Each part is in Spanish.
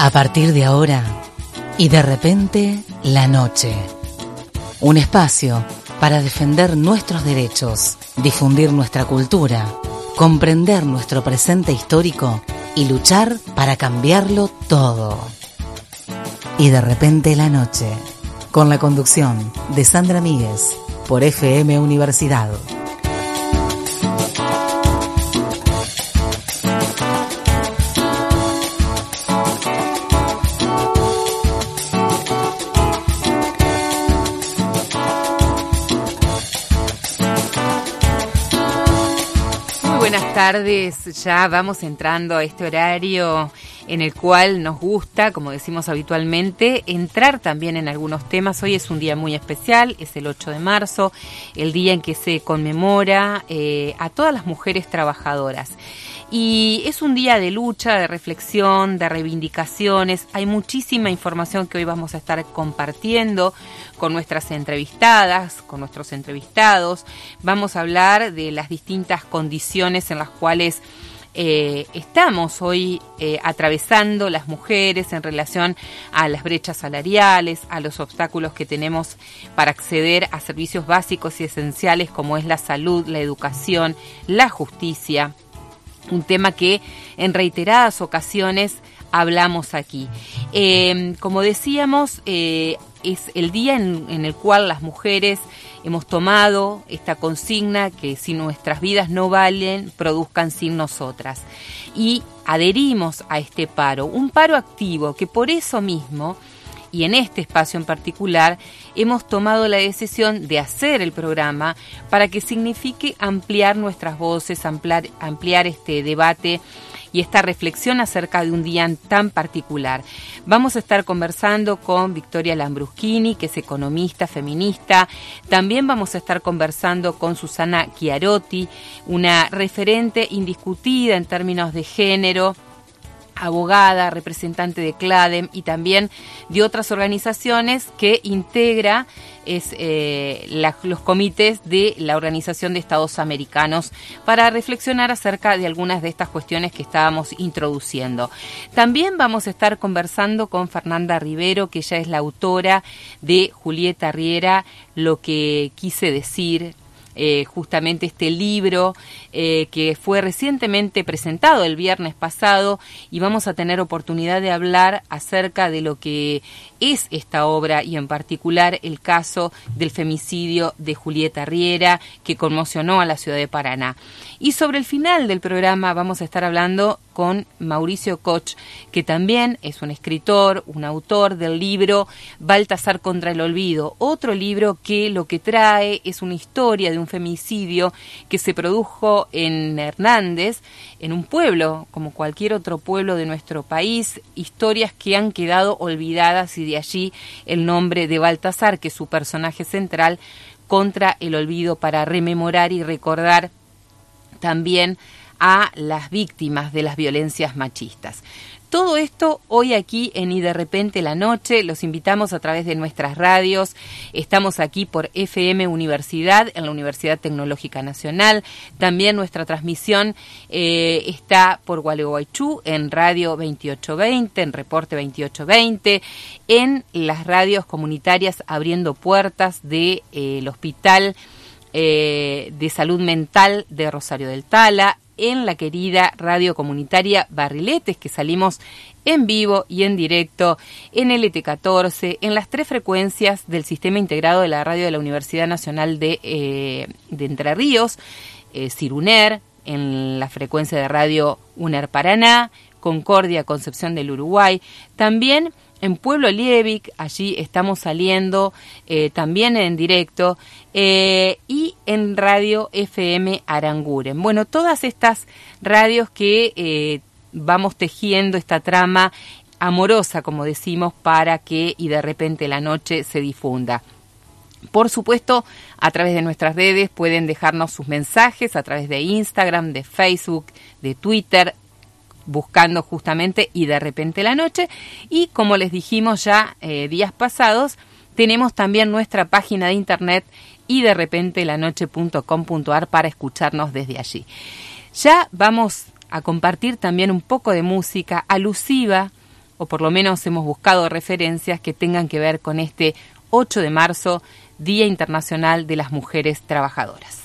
A partir de ahora y de repente la noche. Un espacio para defender nuestros derechos, difundir nuestra cultura, comprender nuestro presente histórico y luchar para cambiarlo todo. Y de repente la noche, con la conducción de Sandra Míguez por FM Universidad. Tardes, ya vamos entrando a este horario en el cual nos gusta, como decimos habitualmente, entrar también en algunos temas. Hoy es un día muy especial, es el 8 de marzo, el día en que se conmemora eh, a todas las mujeres trabajadoras. Y es un día de lucha, de reflexión, de reivindicaciones. Hay muchísima información que hoy vamos a estar compartiendo con nuestras entrevistadas, con nuestros entrevistados. Vamos a hablar de las distintas condiciones en las cuales eh, estamos hoy eh, atravesando las mujeres en relación a las brechas salariales, a los obstáculos que tenemos para acceder a servicios básicos y esenciales como es la salud, la educación, la justicia un tema que en reiteradas ocasiones hablamos aquí. Eh, como decíamos, eh, es el día en, el cual las mujeres hemos tomado esta consigna que si nuestras vidas no valen, produzcan sin nosotras. Y adherimos a este paro, un paro activo que por eso mismo y en este espacio en particular hemos tomado la decisión de hacer el programa para que signifique ampliar nuestras voces, ampliar, este debate y esta reflexión acerca de un día tan particular. Vamos a estar conversando con Victoria Lambruschini, que es economista feminista. También vamos a estar conversando con Susana Chiarotti, una referente indiscutida en términos de género abogada, representante de CLADEM y también de otras organizaciones que integra es, eh, los comités de la Organización de Estados Americanos para reflexionar acerca de algunas de estas cuestiones que estábamos introduciendo. También vamos a estar conversando con Fernanda Rivero, que ella es la autora de Julieta Riera, Lo que quise decir, eh, justamente este libro eh, que fue recientemente presentado el viernes pasado y vamos a tener oportunidad de hablar acerca de lo que es esta obra y en particular el caso del femicidio de Julieta Riera que conmocionó a la ciudad de Paraná. Y sobre el final del programa vamos a estar hablando con Mauricio Koch, que también es un escritor, un autor del libro Baltasar contra el Olvido, otro libro que lo que trae es una historia de un femicidio que se produjo en Hernández, en un pueblo como cualquier otro pueblo de nuestro país, historias que han quedado olvidadas y de allí el nombre de Baltasar, que es su personaje central, contra el olvido para rememorar y recordar también a las víctimas de las violencias machistas. Todo esto hoy aquí en Y de repente la noche, los invitamos a través de nuestras radios, estamos aquí por FM Universidad, en la Universidad Tecnológica Nacional, también nuestra transmisión eh, está por Gualeguaychú en Radio 2820, en Reporte 2820, en las radios comunitarias abriendo puertas del de, eh, Hospital eh, de Salud Mental de Rosario del Tala, en la querida radio comunitaria Barriletes, que salimos en vivo y en directo en LT14, en las tres frecuencias del Sistema Integrado de la Radio de la Universidad Nacional de, eh, Entre Ríos, eh, Ciruner, en la frecuencia de radio UNER Paraná, Concordia, Concepción del Uruguay, también en Pueblo Liebig, allí estamos saliendo eh, también en directo, eh, y en Radio FM Aranguren. Bueno, todas estas radios que eh, vamos tejiendo esta trama amorosa, como decimos, para que y de repente la noche se difunda. Por supuesto, a través de nuestras redes pueden dejarnos sus mensajes a través de Instagram, de Facebook, de Twitter, buscando justamente y de repente la noche. Y como les dijimos ya eh, días pasados, tenemos también nuestra página de internet y de repente la noche.com.ar para escucharnos desde allí. Ya vamos a compartir también un poco de música alusiva o por lo menos hemos buscado referencias que tengan que ver con este 8 de marzo, Día Internacional de las Mujeres Trabajadoras.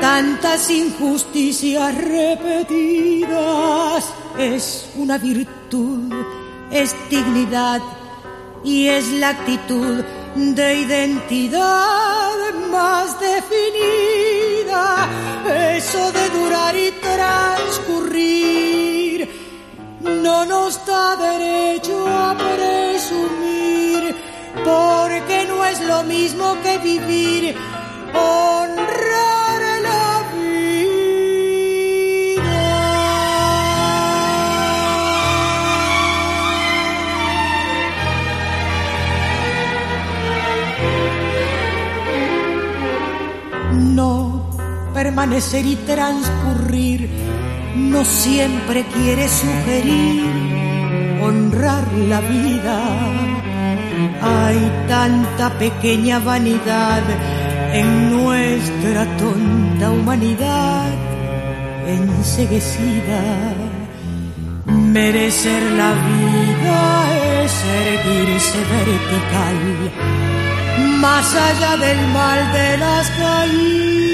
tantas injusticias repetidas. Es una virtud, es dignidad y es la actitud de identidad más definida. Eso de durar y transcurrir no nos da derecho a presumir, porque no es lo mismo que vivir honrar permanecer y transcurrir no siempre quiere sugerir honrar la vida. Hay tanta pequeña vanidad en nuestra tonta humanidad enseguecida. Merecer la vida es erguirse vertical, más allá del mal de las caídas,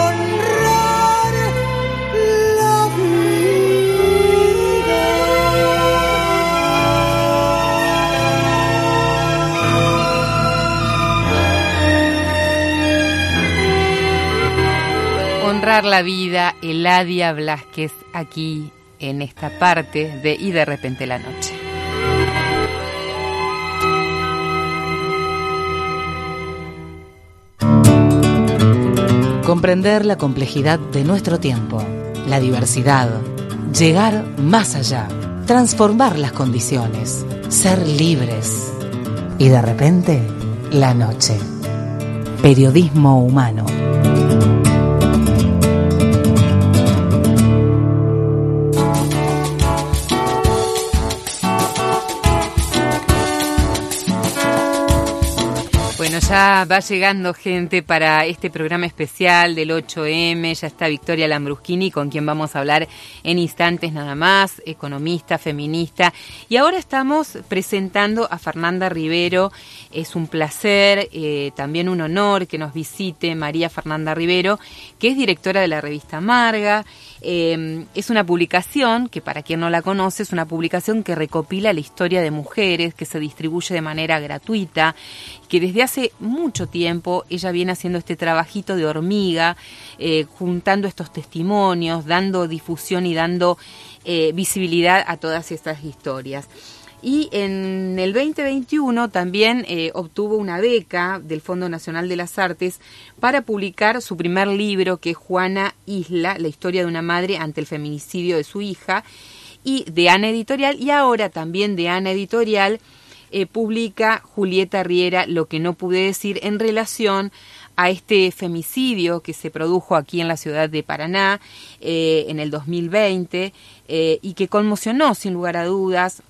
la vida, Eladia Blasquez, aquí en esta parte de Y de repente la noche. Comprender la complejidad de nuestro tiempo, la diversidad, llegar más allá, transformar las condiciones, ser libres. Y de repente, la noche. Periodismo humano. Ya va llegando gente para este programa especial del 8M. Ya está Victoria Lambruschini, con quien vamos a hablar en instantes nada más, economista, feminista. Y ahora estamos presentando a Fernanda Rivero. Es un placer, eh, también un honor que nos visite María Fernanda Rivero, que es directora de la revista Marga. Eh, es una publicación que, para quien no la conoce, es una publicación que recopila la historia de mujeres, que se distribuye de manera gratuita, que desde hace mucho tiempo ella viene haciendo este trabajito de hormiga, eh, juntando estos testimonios, dando difusión y dando eh, visibilidad a todas estas historias. Y en el 2021 también eh, obtuvo una beca del Fondo Nacional de las Artes para publicar su primer libro, que es Juana Isla, la historia de una madre ante el feminicidio de su hija, y de Ana Editorial, y ahora también de Ana Editorial, eh, publica Julieta Riera, Lo que no pude decir, en relación a este femicidio que se produjo aquí en la ciudad de Paraná eh, en el 2020 y que conmocionó sin lugar a dudas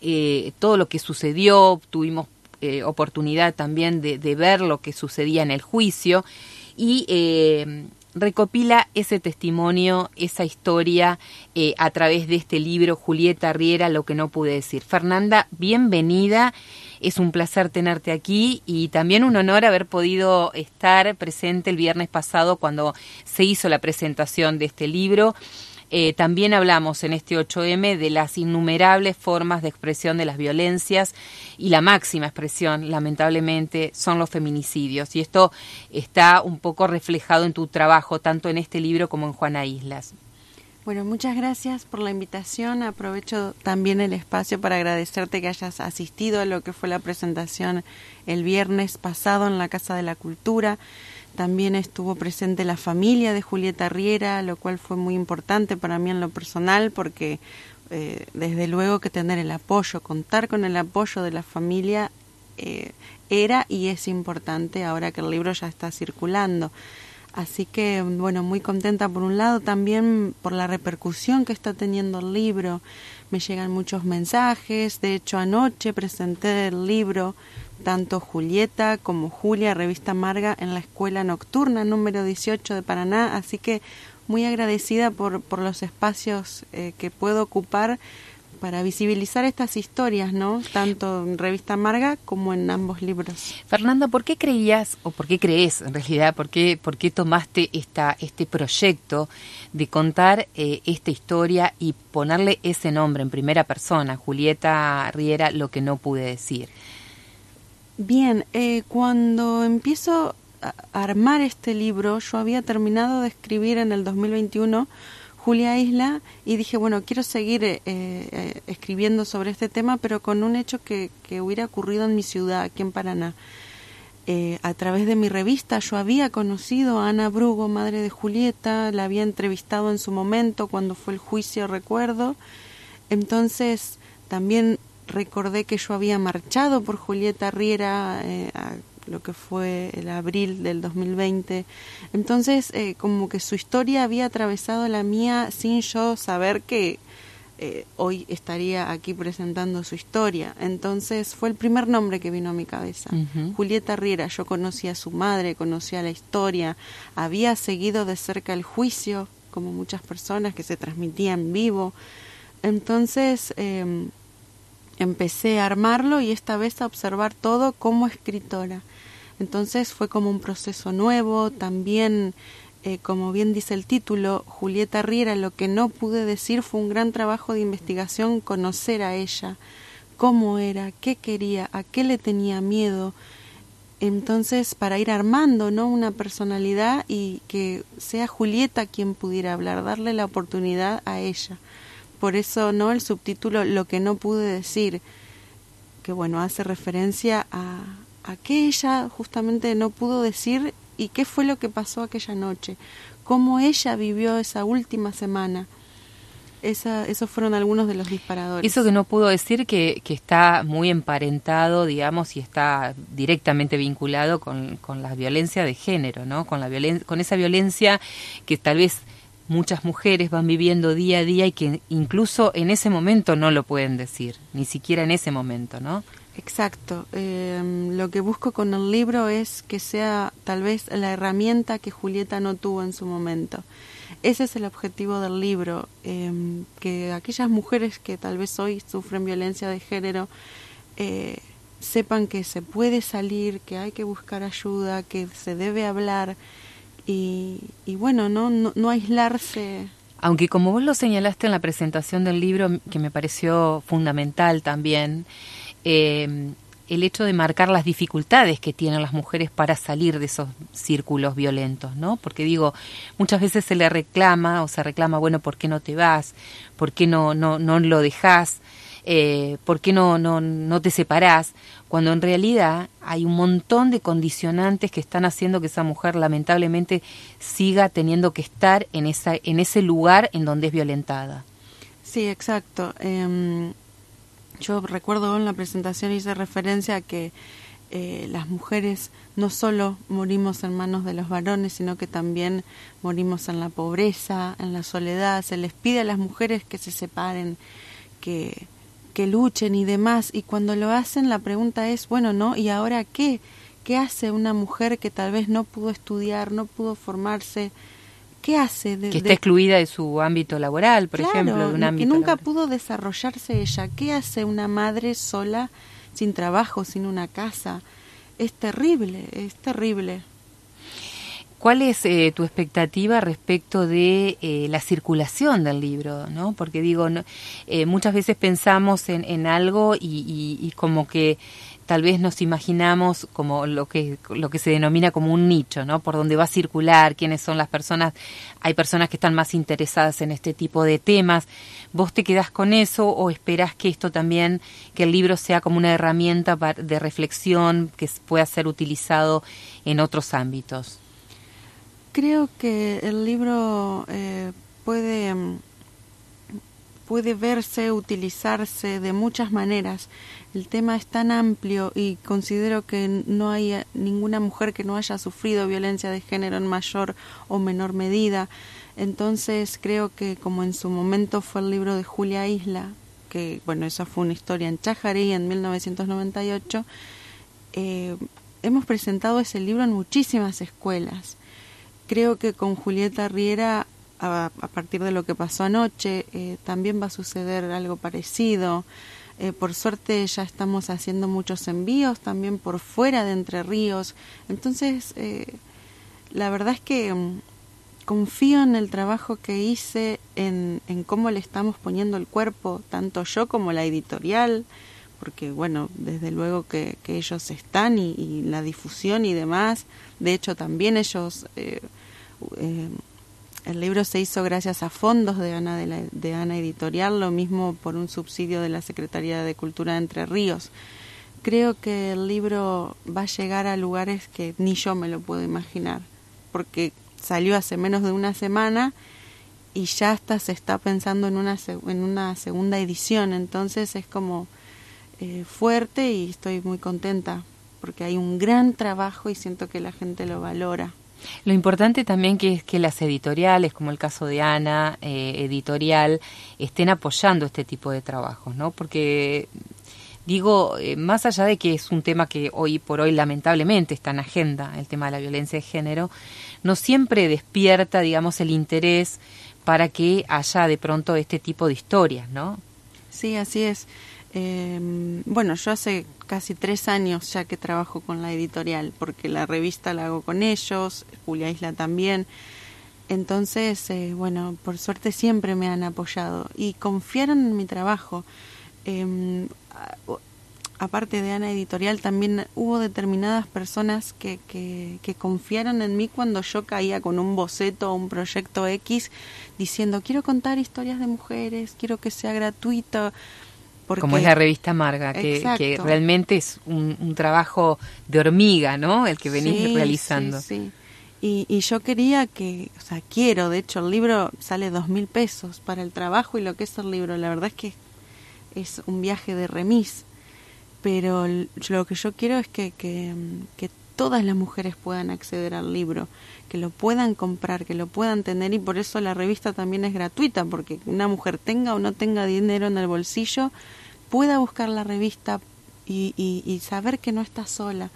eh, todo lo que sucedió, tuvimos eh, oportunidad también de, ver lo que sucedía en el juicio y eh, recopila ese testimonio, esa historia eh, a través de este libro, Julieta Riera, Lo que no pude decir. Fernanda, bienvenida. Es un placer tenerte aquí y también un honor haber podido estar presente el viernes pasado cuando se hizo la presentación de este libro. Eh, también hablamos en este 8M de las innumerables formas de expresión de las violencias y la máxima expresión, lamentablemente, son los feminicidios. Y esto está un poco reflejado en tu trabajo, tanto en este libro como en Juana Islas. Bueno, muchas gracias por la invitación. Aprovecho también el espacio para agradecerte que hayas asistido a lo que fue la presentación el viernes pasado en la Casa de la Cultura. También estuvo presente la familia de Julieta Riera, lo cual fue muy importante para mí en lo personal porque eh, desde luego que tener el apoyo, contar con el apoyo de la familia eh, era y es importante ahora que el libro ya está circulando. Así que, bueno, muy contenta por un lado, también por la repercusión que está teniendo el libro. Me llegan muchos mensajes, de hecho anoche presenté el libro tanto Julieta como Julia, revista Marga, en la escuela nocturna número 18 de Paraná, así que muy agradecida por, por los espacios eh, que puedo ocupar para visibilizar estas historias, ¿no? Tanto en Revista Marga como en ambos libros. Fernanda, ¿por qué creías o por qué crees en realidad, por qué, por qué tomaste esta, este proyecto de contar eh, esta historia y ponerle ese nombre en primera persona, Julieta Riera, lo que no pude decir? Bien, eh, cuando empiezo a armar este libro, yo había terminado de escribir en el 2021 Julia Isla y dije, bueno, quiero seguir eh, eh, escribiendo sobre este tema, pero con un hecho que, que hubiera ocurrido en mi ciudad, aquí en Paraná. a través de mi revista yo había conocido a Ana Brugo, madre de Julieta, la había entrevistado en su momento cuando fue el juicio, recuerdo. Entonces también recordé que yo había marchado por Julieta Riera eh, a lo que fue el abril del 2020. Entonces, eh, como que su historia había atravesado la mía sin yo saber que eh, hoy estaría aquí presentando su historia. Entonces, fue el primer nombre que vino a mi cabeza. Julieta Riera, yo conocía a su madre, conocía la historia, había seguido de cerca el juicio, como muchas personas que se transmitía en vivo. Entonces, eh, empecé a armarlo y esta vez a observar todo como escritora. Entonces fue como un proceso nuevo, también, eh, como bien dice el título, Julieta Riera, lo que no pude decir fue un gran trabajo de investigación, conocer a ella, cómo era, qué quería, a qué le tenía miedo. Entonces, para ir armando, ¿no? Una personalidad y que sea Julieta quien pudiera hablar, darle la oportunidad a ella por eso no el subtítulo Lo que no pude decir, que bueno, hace referencia a, a qué ella justamente no pudo decir y qué fue lo que pasó aquella noche, cómo ella vivió esa última semana. Esa, esos fueron algunos de los disparadores. Eso que no pudo decir que, que está muy emparentado, digamos, y está directamente vinculado con, con la violencia de género, ¿no? Con, la con esa violencia que tal vez muchas mujeres van viviendo día a día y que incluso en ese momento no lo pueden decir, ni siquiera en ese momento, ¿no? Exacto. Eh, lo que busco con el libro es que sea tal vez la herramienta que Julieta no tuvo en su momento. Ese es el objetivo del libro, eh, que aquellas mujeres que tal vez hoy sufren violencia de género eh, sepan que se puede salir, que hay que buscar ayuda, que se debe hablar y, bueno, ¿no? ¿no? aislarse. Aunque como vos lo señalaste en la presentación del libro, que me pareció fundamental también, eh, el hecho de marcar las dificultades que tienen las mujeres para salir de esos círculos violentos, ¿no? Porque digo, muchas veces se le reclama o se reclama, bueno, ¿por qué no te vas? ¿Por qué no, no, no lo dejas? Eh, ¿Por qué no, no, no te separás? cuando en realidad hay un montón de condicionantes que están haciendo que esa mujer lamentablemente siga teniendo que estar en, esa, en ese lugar en donde es violentada. Sí, exacto. Em, yo recuerdo en la presentación hice referencia a que eh, las mujeres no solo morimos en manos de los varones, sino que también morimos en la pobreza, en la soledad. Se les pide a las mujeres que se separen, que que luchen y demás, y cuando lo hacen la pregunta es, bueno, ¿no? ¿Y ahora qué? ¿Qué hace una mujer que tal vez no pudo estudiar, no pudo formarse? ¿Qué hace? que está excluida de su ámbito laboral, por ejemplo, de un ámbito que nunca pudo desarrollarse ella. ¿Qué hace una madre sola, sin trabajo, sin una casa? Es terrible, es terrible. ¿Cuál es eh, tu expectativa respecto de eh, la circulación del libro? ¿no? Porque digo, eh, muchas veces pensamos en, en algo y, y, como que tal vez nos imaginamos como lo que lo que se denomina como un nicho, ¿no? Por donde va a circular, quiénes son las personas. Hay personas que están más interesadas en este tipo de temas. ¿Vos te quedás con eso o esperás que esto también, que el libro sea como una herramienta de reflexión que pueda ser utilizado en otros ámbitos? Creo que el libro eh, puede mm, puede verse, utilizarse de muchas maneras. El tema es tan amplio y considero que no hay ninguna mujer que no haya sufrido violencia de género en mayor o menor medida. Entonces creo que como en su momento fue el libro de Julia Isla, que bueno, esa fue una historia en Chajarí en 1998, eh, hemos presentado ese libro en muchísimas escuelas. Creo que con Julieta Riera a, partir de lo que pasó anoche, eh, también va a suceder algo parecido. Eh, por suerte ya estamos haciendo muchos envíos también por fuera de Entre Ríos. Entonces, eh, la verdad es que mm, confío en el trabajo que hice, en, en cómo le estamos poniendo el cuerpo, tanto yo como la editorial, porque bueno, desde luego que, que ellos están y, y, la difusión y demás. De hecho, también ellos... Eh, el libro se hizo gracias a fondos de Ana, de, Ana Editorial, lo mismo por un subsidio de la Secretaría de Cultura de Entre Ríos. Creo que el libro va a llegar a lugares que ni yo me lo puedo imaginar, porque salió hace menos de una semana y ya hasta se está pensando en una, en una segunda edición, entonces es como eh, fuerte y estoy muy contenta porque hay un gran trabajo y siento que la gente lo valora. Lo importante también que es que las editoriales, como el caso de Ana, eh, editorial, estén apoyando este tipo de trabajos, ¿no? Porque digo, eh, más allá de que es un tema que hoy por hoy lamentablemente está en agenda, el tema de la violencia de género, no siempre despierta, digamos, el interés para que haya de pronto este tipo de historias, ¿no? Sí, así es. Eh, bueno, yo hace casi tres años ya que trabajo con la editorial, porque la revista la hago con ellos, Julia Isla también. Entonces, eh, bueno, por suerte siempre me han apoyado y confiaron en mi trabajo. Eh, aparte de Ana Editorial, también hubo determinadas personas que, que, que, confiaron en mí cuando yo caía con un boceto o un proyecto X diciendo, quiero contar historias de mujeres, quiero que sea gratuito. Como es la revista Marga, que, realmente es un, trabajo de hormiga, ¿no? El que venís realizando. Sí, sí. Y, yo quería que, o sea, quiero, de hecho, el libro sale dos mil pesos para el trabajo y lo que es el libro. La verdad es que es un viaje de remis. Pero lo que yo quiero es que, que, que todas las mujeres puedan acceder al libro, que lo puedan comprar, que lo puedan tener y por eso la revista también es gratuita, porque una mujer tenga o no tenga dinero en el bolsillo, pueda buscar la revista y, y, saber que no está sola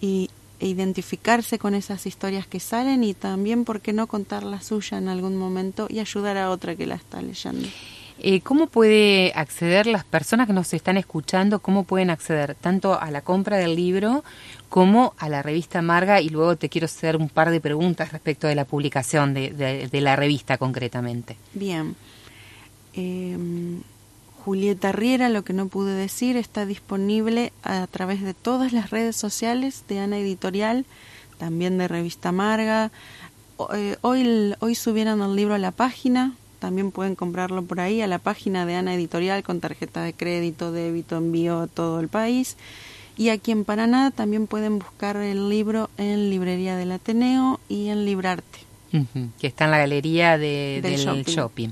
y e identificarse con esas historias que salen y también, ¿por qué no contar la suya en algún momento y ayudar a otra que la está leyendo? Eh, ¿Cómo puede acceder las personas que nos están escuchando? ¿Cómo pueden acceder tanto a la compra del libro como a la revista Marga? Y luego te quiero hacer un par de preguntas respecto de la publicación de, la revista concretamente. Bien. Em, Julieta Riera, lo que no pude decir, está disponible a través de todas las redes sociales de Ana Editorial, también de Revista Marga. Eh, hoy, hoy subieron el libro a la página, también pueden comprarlo por ahí a la página de Ana Editorial con tarjeta de crédito, débito, envío a todo el país. Y aquí en Paraná también pueden buscar el libro en Librería del Ateneo y en Librarte. que está en la galería del, shopping.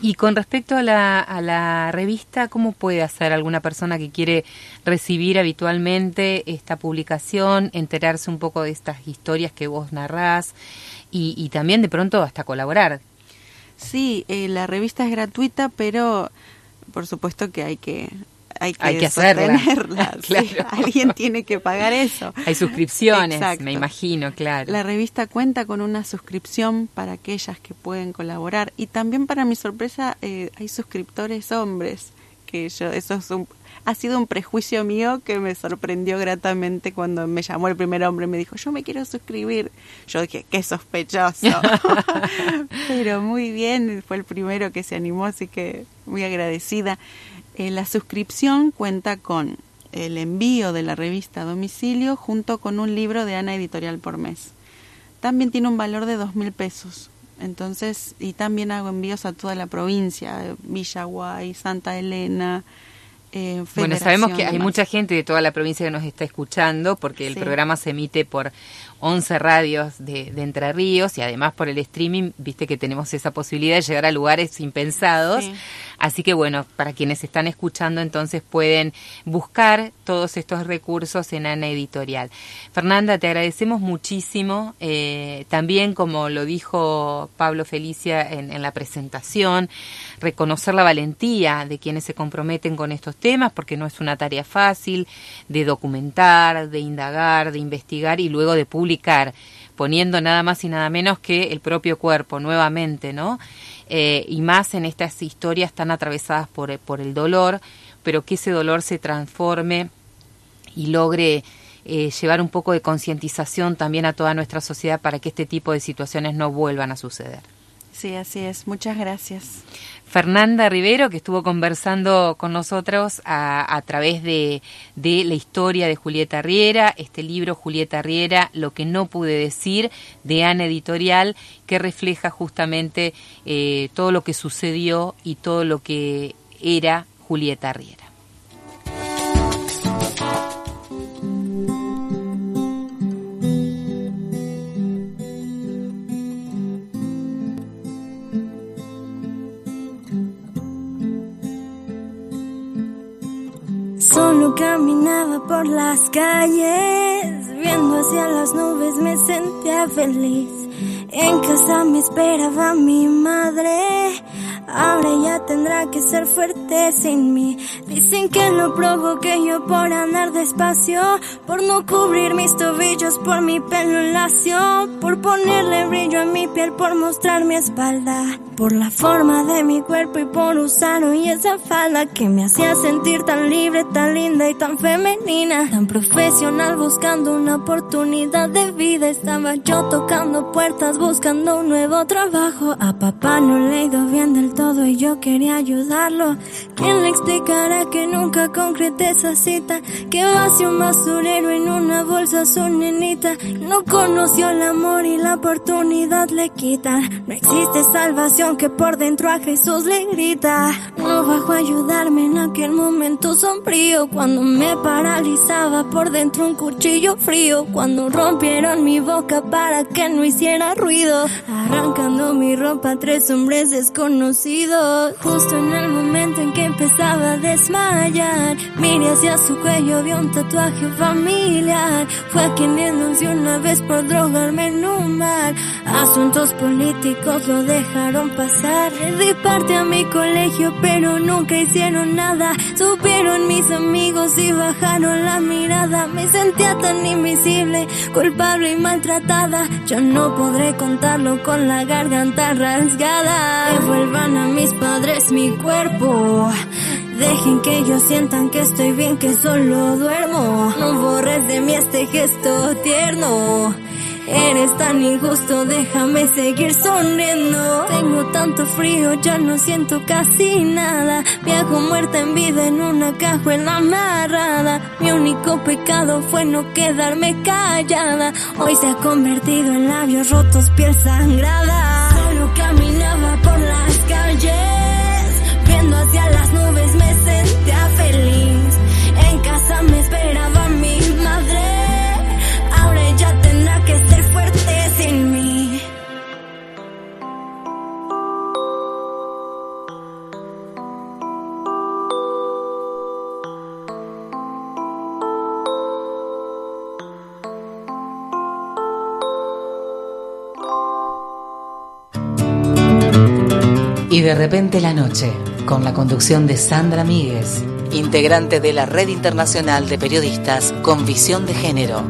Y con respecto a la, a la revista, ¿cómo puede hacer alguna persona que quiere recibir habitualmente esta publicación, enterarse un poco de estas historias que vos narrás y, y también de pronto hasta colaborar? Sí, eh, la revista es gratuita, pero por supuesto que hay que hay que, hay que sostenerla. alguien tiene que pagar eso. Hay suscripciones, me imagino, claro. La revista cuenta con una suscripción para aquellas que pueden colaborar y también para mi sorpresa eh, hay suscriptores hombres que yo eso es un, ha sido un prejuicio mío que me sorprendió gratamente cuando me llamó el primer hombre y me dijo, yo me quiero suscribir. Yo dije, qué sospechoso. Pero muy bien, fue el primero que se animó, así que muy agradecida. Eh, la suscripción cuenta con el envío de la revista a domicilio junto con un libro de Ana Editorial por mes. También tiene un valor de dos mil pesos. Entonces, y también hago envíos a toda la provincia, Villaguay, Santa Elena, eh, bueno, sabemos que hay mucha gente de toda la provincia que nos está escuchando porque el programa se emite por 11 radios de, Entre Ríos y además por el streaming, viste que tenemos esa posibilidad de llegar a lugares impensados. Así que bueno, para quienes están escuchando entonces pueden buscar todos estos recursos en Ana Editorial. Fernanda, te agradecemos muchísimo. Eh, también, como lo dijo Pablo Felicia en, en la presentación, reconocer la valentía de quienes se comprometen con estos temas, porque no es una tarea fácil de documentar, de indagar, de investigar y luego de publicar, poniendo nada más y nada menos que el propio cuerpo nuevamente, ¿no? Eh, y más en estas historias tan atravesadas por, por el dolor, pero que ese dolor se transforme y logre eh, llevar un poco de concientización también a toda nuestra sociedad para que este tipo de situaciones no vuelvan a suceder. Sí, así es. Muchas gracias. Fernanda Rivero, que estuvo conversando con nosotros a, través de, la historia de Julieta Riera, este libro Julieta Riera, Lo que no pude decir, de Ana Editorial, que refleja justamente eh, todo lo que sucedió y todo lo que era Julieta Riera. Caminaba por las calles, viendo hacia las nubes me sentía feliz. En casa me esperaba mi madre, ahora ya tendrá que ser fuerte sin mí. Dicen que lo provoqué yo por andar despacio, por no cubrir mis tobillos, por mi pelo lacio, por ponerle brillo a mi piel, por mostrar mi espalda, por la forma de mi cuerpo y por usar hoy esa falda que me hacía sentir tan libre, tan linda y tan femenina, tan profesional buscando una oportunidad de vida. Estaba yo tocando puertas buscando un nuevo trabajo. A papá no le ido bien del todo y yo quería ayudarlo. ¿Quién le explicará que nunca concreté esa cita? Que vació un basurero en una bolsa su nenita. No conoció el amor y la oportunidad le quitan. No existe salvación que por dentro a Jesús le grita. No bajó a ayudarme en aquel momento sombrío. Cuando me paralizaba por dentro un cuchillo frío. Cuando rompieron mi boca para que no hiciera ruido. Arrancando mi ropa tres hombres desconocidos. Justo en el momento en que empezaba a desmayar. Miré hacia su cuello, vio un tatuaje familiar. Fue quien denunció una vez por drogarme en un bar. Asuntos políticos lo dejaron pasar. Di parte a mi colegio, pero nunca hicieron nada. Supieron mis amigos y bajaron la mirada. Me sentía tan invisible, culpable y maltratada. Yo no podré contarlo con la garganta rasgada. Devuelvan a mis padres mi cuerpo. Dejen que ellos sientan que estoy bien, que solo duermo. No borres de mí este gesto tierno. Eres tan injusto, déjame seguir sonriendo. Tengo tanto frío, ya no siento casi nada. Viajo muerta en vida en una cajuela amarrada. Mi único pecado fue no quedarme callada. Hoy se ha convertido en labios rotos, piel sangrada. Solo Y de repente la noche, con la conducción de Sandra Míguez integrante de la Red Internacional de Periodistas con Visión de Género.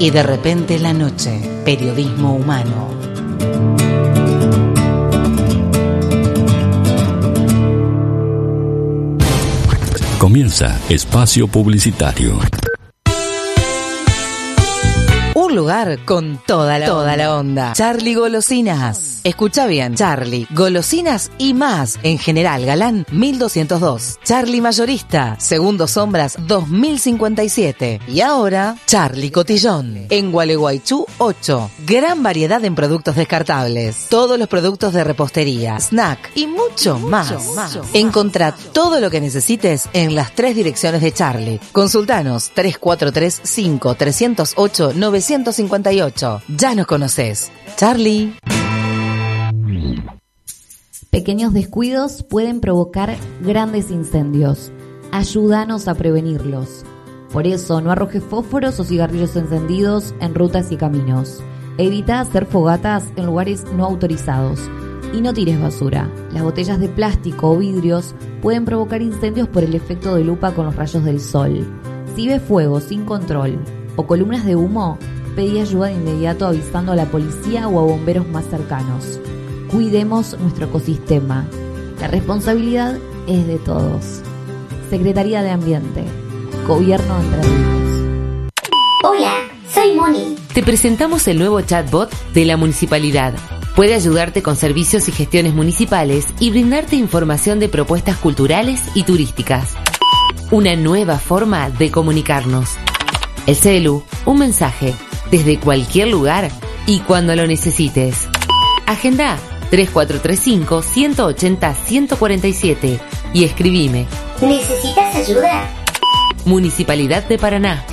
Y de repente la noche, periodismo humano. Comienza Espacio Publicitario lugar con toda la, toda la onda. Charlie Golosinas. Escucha bien, Charlie, golosinas y más. En general, Galán 1202. Charlie Mayorista, Segundo Sombras 2057. Y ahora, Charlie Cotillón. En Gualeguaychú 8. Gran variedad en productos descartables. Todos los productos de repostería, snack y mucho, más. Encontrá todo lo que necesites en las tres direcciones de Charlie. Consultanos 3435 308 900 158. Ya nos conoces. Charlie. Pequeños descuidos pueden provocar grandes incendios. Ayúdanos a prevenirlos. Por eso, no arrojes fósforos o cigarrillos encendidos en rutas y caminos. Evita hacer fogatas en lugares no autorizados. Y no tires basura. Las botellas de plástico o vidrios pueden provocar incendios por el efecto de lupa con los rayos del sol. Si ves fuego sin control o columnas de humo, pedí ayuda de inmediato avisando a la policía o a bomberos más cercanos. Cuidemos nuestro ecosistema. La responsabilidad es de todos. Secretaría de Ambiente. Gobierno de Entre Ríos. Hola, soy Moni. Te presentamos el nuevo chatbot de la municipalidad. Puede ayudarte con servicios y gestiones municipales y brindarte información de propuestas culturales y turísticas. Una nueva forma de comunicarnos. El celu, un mensaje, desde cualquier lugar y cuando lo necesites. Agenda 3435 180 147 y escribime. ¿Necesitas ayuda? Municipalidad de Paraná.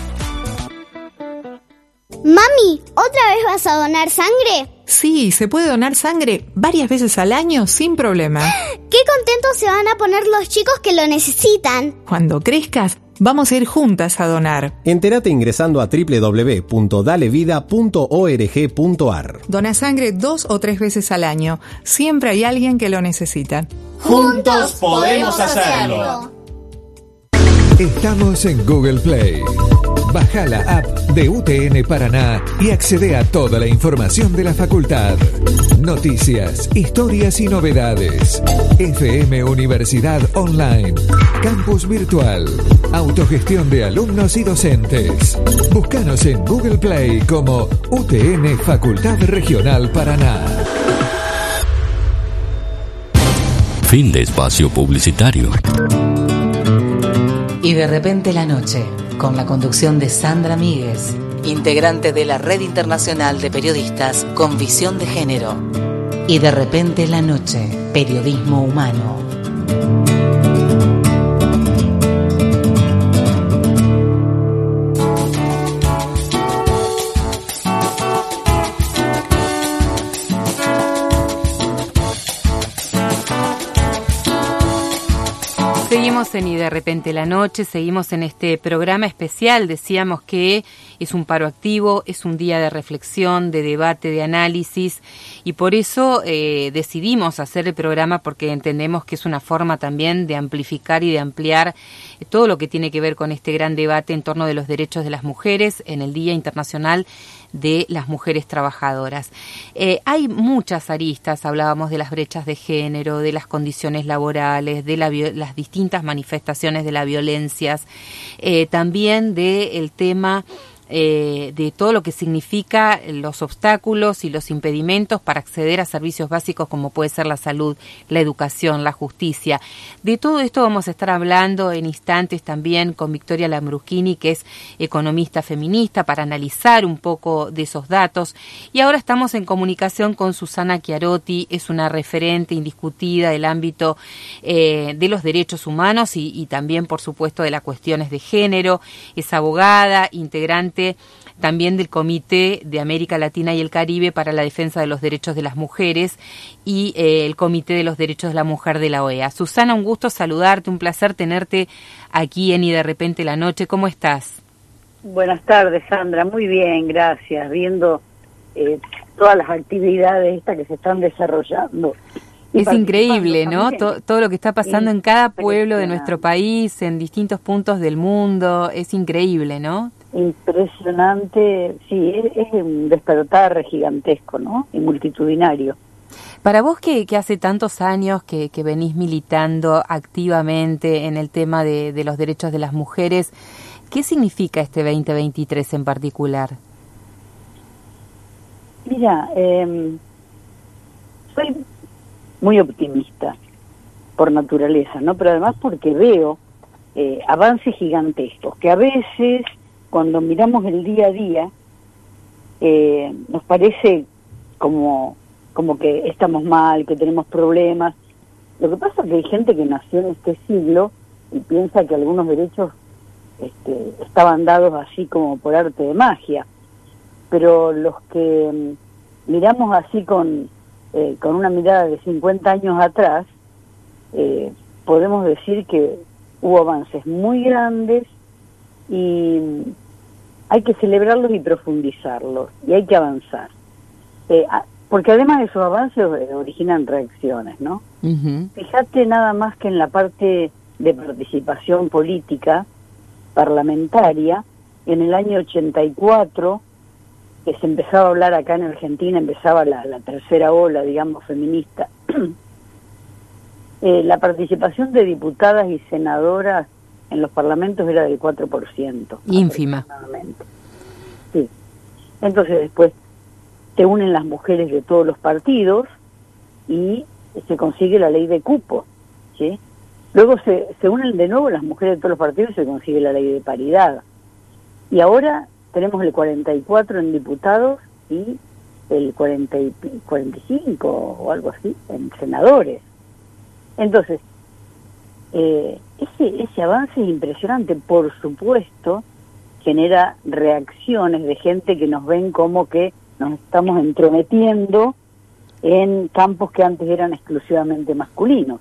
Mami, ¿otra vez vas a donar sangre? Sí, se puede donar sangre varias veces al año sin problema. ¡Qué contentos se van a poner los chicos que lo necesitan! Cuando crezcas, Vamos a ir juntas a donar. Entérate ingresando a www.dalevida.org.ar. Dona sangre dos o tres veces al año. Siempre hay alguien que lo necesita. Juntos podemos hacerlo. Estamos en Google Play. Baja la app de UTN Paraná y accede a toda la información de la facultad. Noticias, historias y novedades. FM Universidad Online. Campus Virtual. Autogestión de alumnos y docentes. Búscanos en Google Play como UTN Facultad Regional Paraná. Fin de espacio publicitario. Y de repente la noche, con la conducción de Sandra Míguez, integrante de la Red Internacional de Periodistas con Visión de Género. Y de repente la noche, periodismo humano. Seguimos en Y de repente la noche, seguimos en este programa especial, decíamos que es un paro activo, es un día de reflexión, de debate, de análisis y por eso eh, decidimos hacer el programa porque entendemos que es una forma también de amplificar y de ampliar todo lo que tiene que ver con este gran debate en torno de los derechos de las mujeres en el Día Internacional de las mujeres trabajadoras. Eh, hay muchas aristas, hablábamos de las brechas de género, de las condiciones laborales, de las distintas manifestaciones de la violencia, eh, también del tema eh, de todo lo que significa los obstáculos y los impedimentos para acceder a servicios básicos como puede ser la salud, la educación, la justicia. De todo esto vamos a estar hablando en instantes también con Victoria Lambruschini, que es economista feminista, para analizar un poco de esos datos. Y ahora estamos en comunicación con Susana Chiarotti, es una referente indiscutida del ámbito eh, de los derechos humanos y, y también, por supuesto, de las cuestiones de género. Es abogada, integrante también del Comité de América Latina y el Caribe para la Defensa de los Derechos de las Mujeres y eh, el Comité de los Derechos de la Mujer de la OEA. Susana, un gusto saludarte, un placer tenerte aquí en Y de repente la noche. ¿Cómo estás? Buenas tardes, Sandra. Muy bien, gracias. Viendo eh, todas las actividades estas que se están desarrollando es increíble, ¿no? Todo, lo que está pasando en cada pueblo de nuestro país, en distintos puntos del mundo, es increíble, ¿no? Impresionante, sí, es, un despertar gigantesco, ¿no? Y multitudinario. Para vos que, hace tantos años que, venís militando activamente en el tema de, de los derechos de las mujeres, ¿qué significa este 2023 en particular? Mira, eh, soy muy optimista por naturaleza, ¿no? Pero además porque veo eh, avances gigantescos que a veces cuando miramos el día a día eh, nos parece como como que estamos mal, que tenemos problemas. Lo que pasa es que hay gente que nació en este siglo y piensa que algunos derechos este, estaban dados así como por arte de magia, pero los que mm, miramos así con eh, con una mirada de 50 años atrás, eh, podemos decir que hubo avances muy grandes y hay que celebrarlos y profundizarlos y hay que avanzar. Eh, porque además de esos avances originan reacciones, ¿no? Fíjate nada más que en la parte de participación política parlamentaria, en el año 84 que se empezaba a hablar acá en Argentina, empezaba la, tercera ola, digamos, feminista, eh, la participación de diputadas y senadoras en los parlamentos era del 4%. Ínfima. Sí. Entonces después se unen las mujeres de todos los partidos y se consigue la ley de cupo, ¿sí? Luego se, se unen de nuevo las mujeres de todos los partidos y se consigue la ley de paridad. Y ahora tenemos el 44 en diputados y el 40 45 o algo así en senadores. Entonces, eh, ese, ese avance es impresionante, por supuesto, genera reacciones de gente que nos ven como que nos estamos entrometiendo en campos que antes eran exclusivamente masculinos.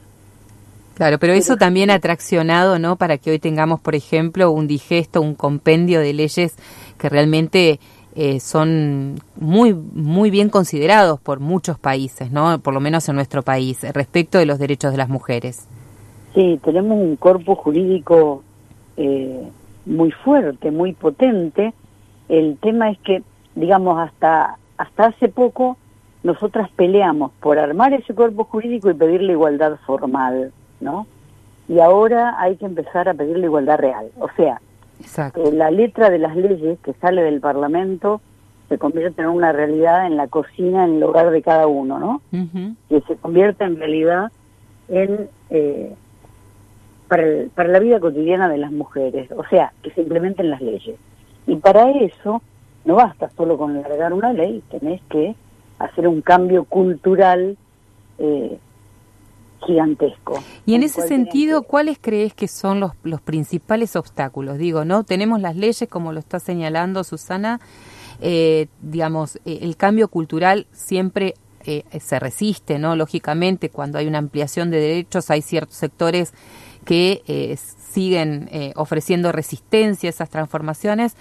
Claro, pero eso también ha traccionado, ¿no? Para que hoy tengamos, por ejemplo, un digesto, un compendio de leyes que realmente eh, son muy muy bien considerados por muchos países, ¿no? Por lo menos en nuestro país, respecto de los derechos de las mujeres. Sí, tenemos un cuerpo jurídico eh, muy fuerte, muy potente. El tema es que, digamos, hasta hasta hace poco nosotras peleamos por armar ese cuerpo jurídico y pedir la igualdad formal ¿no? Y ahora hay que empezar a pedir la igualdad real. O sea, eh, la letra de las leyes que sale del Parlamento se convierte en una realidad en la cocina, en el hogar de cada uno, ¿no? Que se convierte en realidad en eh, para, para la vida cotidiana de las mujeres, o sea, que se implementen las leyes. Y para eso no basta solo con largar una ley, tenés que hacer un cambio cultural eh, gigantesco. Y en ese sentido, ¿cuáles crees que son los, los principales obstáculos? Digo, ¿no? Tenemos las leyes, como lo está señalando Susana, eh, digamos, eh, el cambio cultural siempre eh, se resiste, ¿no? Lógicamente, cuando hay una ampliación de derechos, hay ciertos sectores que siguen ofreciendo resistencia a esas transformaciones.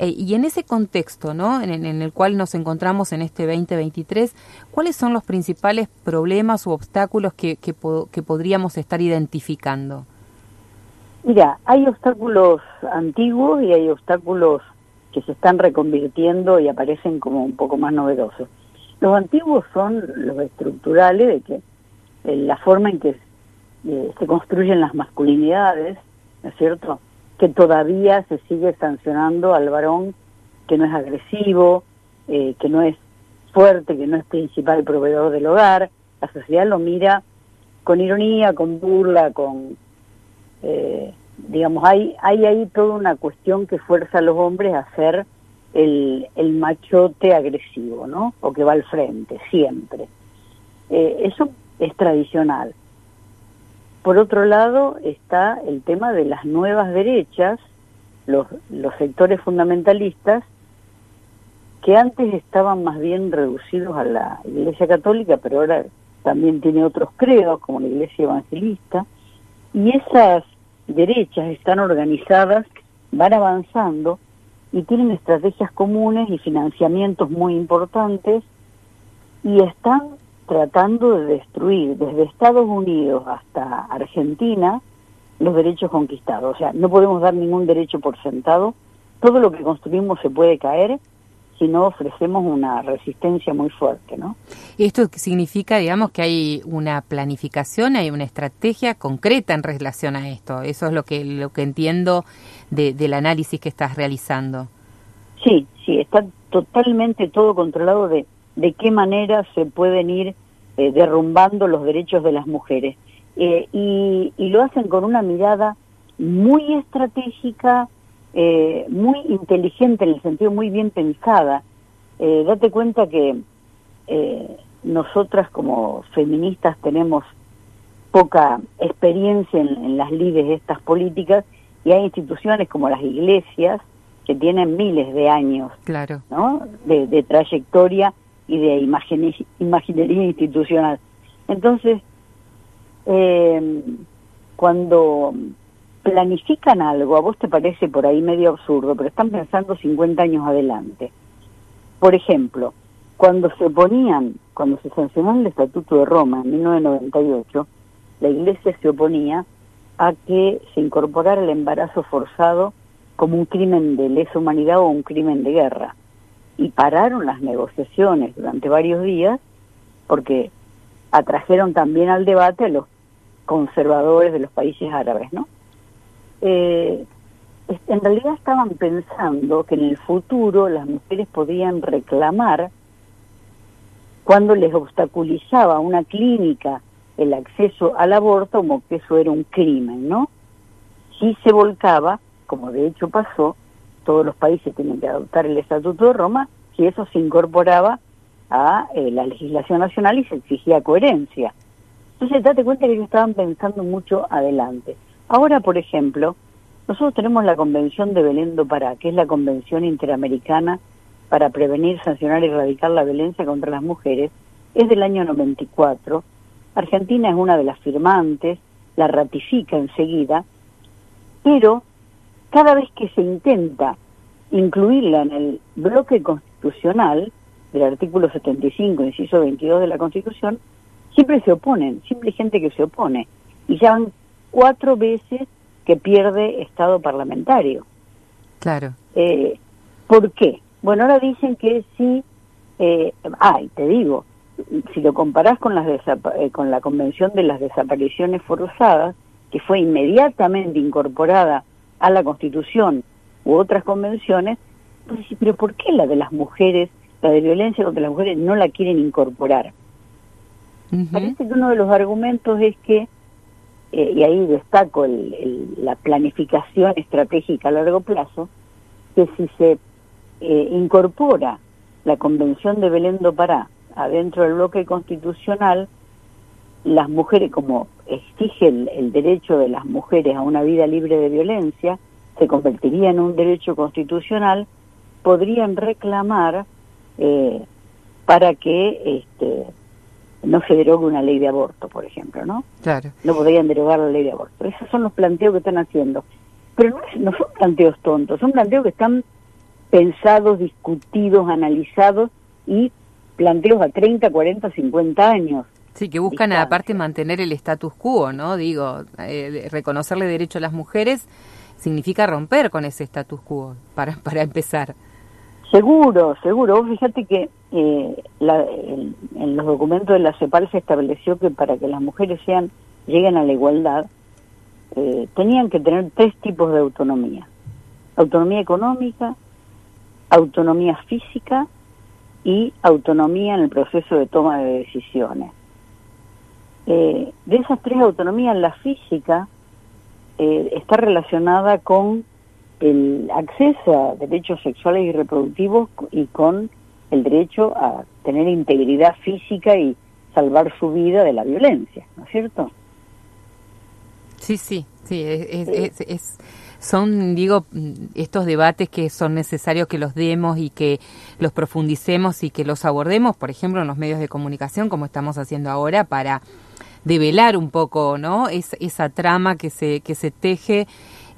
Eh, y en ese contexto, ¿no? En, el cual nos encontramos en este 2023, ¿cuáles son los principales problemas u obstáculos que, que, podríamos estar identificando? Mira, hay obstáculos antiguos y hay obstáculos que se están reconvirtiendo y aparecen como un poco más novedosos. Los antiguos son los estructurales, de que eh, la forma en que eh, se construyen las masculinidades, ¿no es cierto? que todavía se sigue sancionando al varón que no es agresivo, eh, que no es fuerte, que no es principal proveedor del hogar. La sociedad lo mira con ironía, con burla, con... Eh, digamos, hay, hay ahí toda una cuestión que fuerza a los hombres a ser el, machote agresivo, ¿no? O que va al frente, siempre. Eh, eso es tradicional. Por otro lado está el tema de las nuevas derechas, los, sectores fundamentalistas, que antes estaban más bien reducidos a la Iglesia Católica, pero ahora también tiene otros credos, como la Iglesia Evangelista, y esas derechas están organizadas, van avanzando y tienen estrategias comunes y financiamientos muy importantes y están tratando de destruir desde Estados Unidos hasta Argentina los derechos conquistados. O sea, no podemos dar ningún derecho por sentado. Todo lo que construimos se puede caer si no ofrecemos una resistencia muy fuerte, ¿no? Esto significa, digamos, que hay una planificación, hay una estrategia concreta en relación a esto. Eso es lo que lo que entiendo del análisis que estás realizando. Sí, sí, está totalmente todo controlado de de qué manera se pueden ir eh, derrumbando los derechos de las mujeres. Eh, y, y, lo hacen con una mirada muy estratégica, eh, muy inteligente, en el sentido muy bien pensada. Date cuenta que nosotras como feministas tenemos poca experiencia en, en, las lides de estas políticas y hay instituciones como las iglesias que tienen miles de años claro. ¿no? de, de trayectoria y de imaginería institucional. Entonces, eh, cuando planifican algo, a vos te parece por ahí medio absurdo, pero están pensando 50 años adelante. Por ejemplo, cuando se ponían, cuando se sancionó el Estatuto de Roma en 1998, la Iglesia se oponía a que se incorporara el embarazo forzado como un crimen de lesa humanidad o un crimen de guerra. Y pararon las negociaciones durante varios días porque atrajeron también al debate a los conservadores de los países árabes, ¿no? Eh, en realidad estaban pensando que en el futuro las mujeres podían reclamar cuando les obstaculizaba una clínica el acceso al aborto como que eso era un crimen, ¿no? Si se volcaba, como de hecho pasó, todos los países tienen que adoptar el Estatuto de Roma, si eso se incorporaba a eh, la legislación nacional y se exigía coherencia. Entonces, date cuenta que ellos estaban pensando mucho adelante. Ahora, por ejemplo, nosotros tenemos la Convención de Belén do Pará, que es la Convención Interamericana para prevenir, sancionar y erradicar la violencia contra las mujeres, es del año 94. Argentina es una de las firmantes, la ratifica enseguida, pero cada vez que se intenta incluirla en el bloque constitucional del artículo 75, inciso 22 de la Constitución, siempre se oponen, siempre hay gente que se opone. Y ya van cuatro veces que pierde estado parlamentario. Claro. Eh, ¿Por qué? Bueno, ahora dicen que sí, eh, ah, te digo, si lo comparás con, las eh, con la Convención de las Desapariciones Forzadas, que fue inmediatamente incorporada a la Constitución u otras convenciones, pues, pero ¿por qué la de las mujeres, la de violencia contra las mujeres, no la quieren incorporar? Parece que uno de los argumentos es que eh, y ahí destaco el, el, la planificación estratégica a largo plazo, que si se eh, incorpora la Convención de Belén do Pará adentro del bloque constitucional, las mujeres, como exige el, el, derecho de las mujeres a una vida libre de violencia, se convertiría en un derecho constitucional, podrían reclamar eh, para que este, no se derogue una ley de aborto, por ejemplo, ¿no? Claro. No podrían derogar la ley de aborto. Esos son los planteos que están haciendo. Pero no, no son planteos tontos, son planteos que están pensados, discutidos, analizados y planteos a 30, 40, 50 años. Sí, que buscan distancia. aparte mantener el status quo, ¿no? Digo, eh, reconocerle derecho a las mujeres significa romper con ese status quo, para, para empezar. Seguro, seguro. Fíjate que eh, la, en, en, los documentos de la CEPAL se estableció que para que las mujeres sean lleguen a la igualdad, eh, tenían que tener tres tipos de autonomía. Autonomía económica, autonomía física y autonomía en el proceso de toma de decisiones. Eh, de esas tres autonomías, la física eh, está relacionada con el acceso a derechos sexuales y reproductivos y con el derecho a tener integridad física y salvar su vida de la violencia, ¿no es cierto? Sí, sí, sí, es, es, es, son, digo, estos debates que son necesarios que los demos y que los profundicemos y que los abordemos, por ejemplo, en los medios de comunicación, como estamos haciendo ahora, para develar un poco, ¿no? Es, esa trama que se, que se teje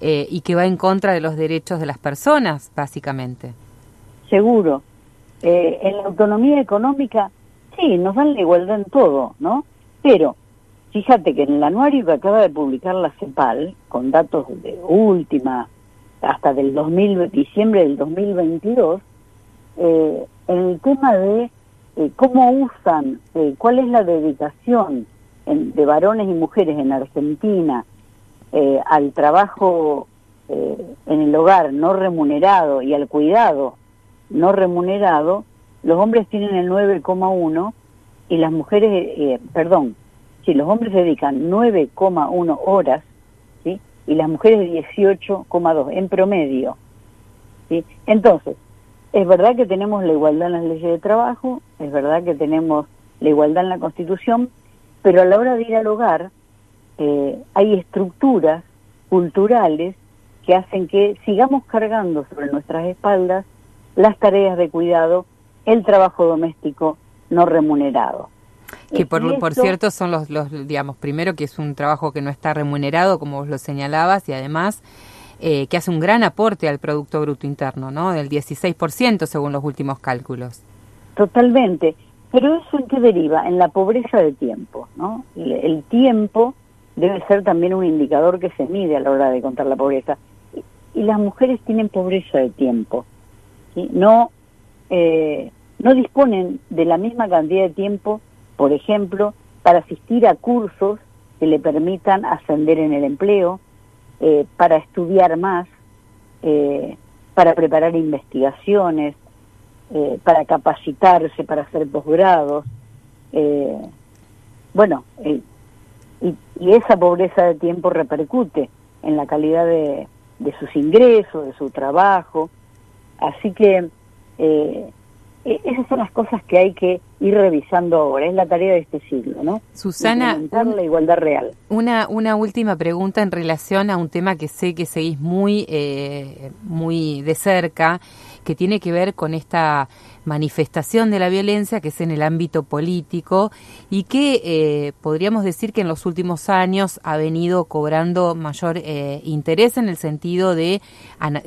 eh, y que va en contra de los derechos de las personas, básicamente. Seguro. Eh, en la autonomía económica Sí, nos dan la igualdad en todo, ¿no? Pero fíjate que en el anuario que acaba de publicar la CEPAL, con datos de última, hasta del 2000, diciembre del 2022, eh, en el tema de eh, cómo usan, eh, cuál es la dedicación de varones y mujeres en Argentina eh, al trabajo en el hogar no remunerado y al cuidado no remunerado, los hombres tienen el 9,1 y las mujeres, perdón, si los hombres dedican 9,1 horas y las mujeres 18,2 en promedio. ¿sí? Entonces, es verdad que tenemos la igualdad en las leyes de trabajo, es verdad que tenemos la igualdad en la Constitución, pero a la hora de ir al hogar eh, hay estructuras culturales que hacen que sigamos cargando sobre nuestras espaldas las tareas de cuidado, el trabajo doméstico no remunerado. Que por, por cierto son los, los, digamos, primero que es un trabajo que no está remunerado, como vos lo señalabas, y además eh, que hace un gran aporte al Producto Bruto Interno, ¿no? Del 16% según los últimos cálculos. Totalmente. Pero eso en qué deriva? En la pobreza de tiempo, ¿no? El, tiempo debe ser también un indicador que se mide a la hora de contar la pobreza. Y, las mujeres tienen pobreza de tiempo. No, eh, no disponen de la misma cantidad de tiempo, por ejemplo, para asistir a cursos que le permitan ascender en el empleo, eh, para estudiar más, eh, para preparar investigaciones, eh, para capacitarse, para hacer posgrados. bueno, y, esa pobreza de tiempo repercute en la calidad de, de sus ingresos, de su trabajo. Así que eh, esas son las cosas que hay que ir revisando ahora, es la tarea de este siglo, ¿no? Susana, la igualdad real. Una, una última pregunta en relación a un tema que sé que seguís muy, eh, muy de cerca, que tiene que ver con esta manifestación de la violencia que es en el ámbito político y que eh, podríamos decir que en los últimos años ha venido cobrando mayor interés en el sentido de,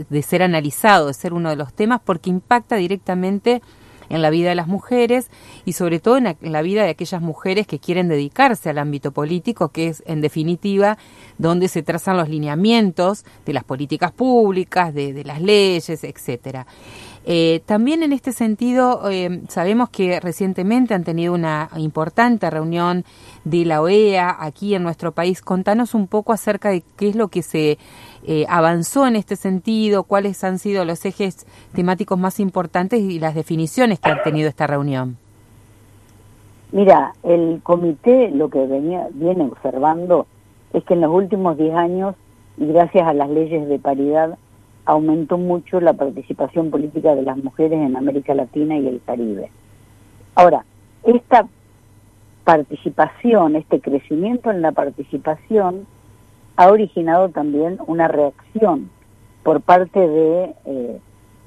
de ser analizado, de ser uno de los temas porque impacta directamente en la vida de las mujeres y sobre todo en la, vida de aquellas mujeres que quieren dedicarse al ámbito político, que es en definitiva donde se trazan los lineamientos de las políticas públicas, de, las leyes, etcétera. Eh, también en este sentido, eh, sabemos que recientemente han tenido una importante reunión de la OEA aquí en nuestro país. Contanos un poco acerca de qué es lo que se eh, avanzó en este sentido, cuáles han sido los ejes temáticos más importantes y las definiciones que ha tenido esta reunión. Mira, el comité lo que venía, viene observando es que en los últimos 10 años, y gracias a las leyes de paridad, aumentó mucho la participación política de las mujeres en América Latina y el Caribe. Ahora, esta participación, este crecimiento en la participación, ha originado también una reacción por parte de eh,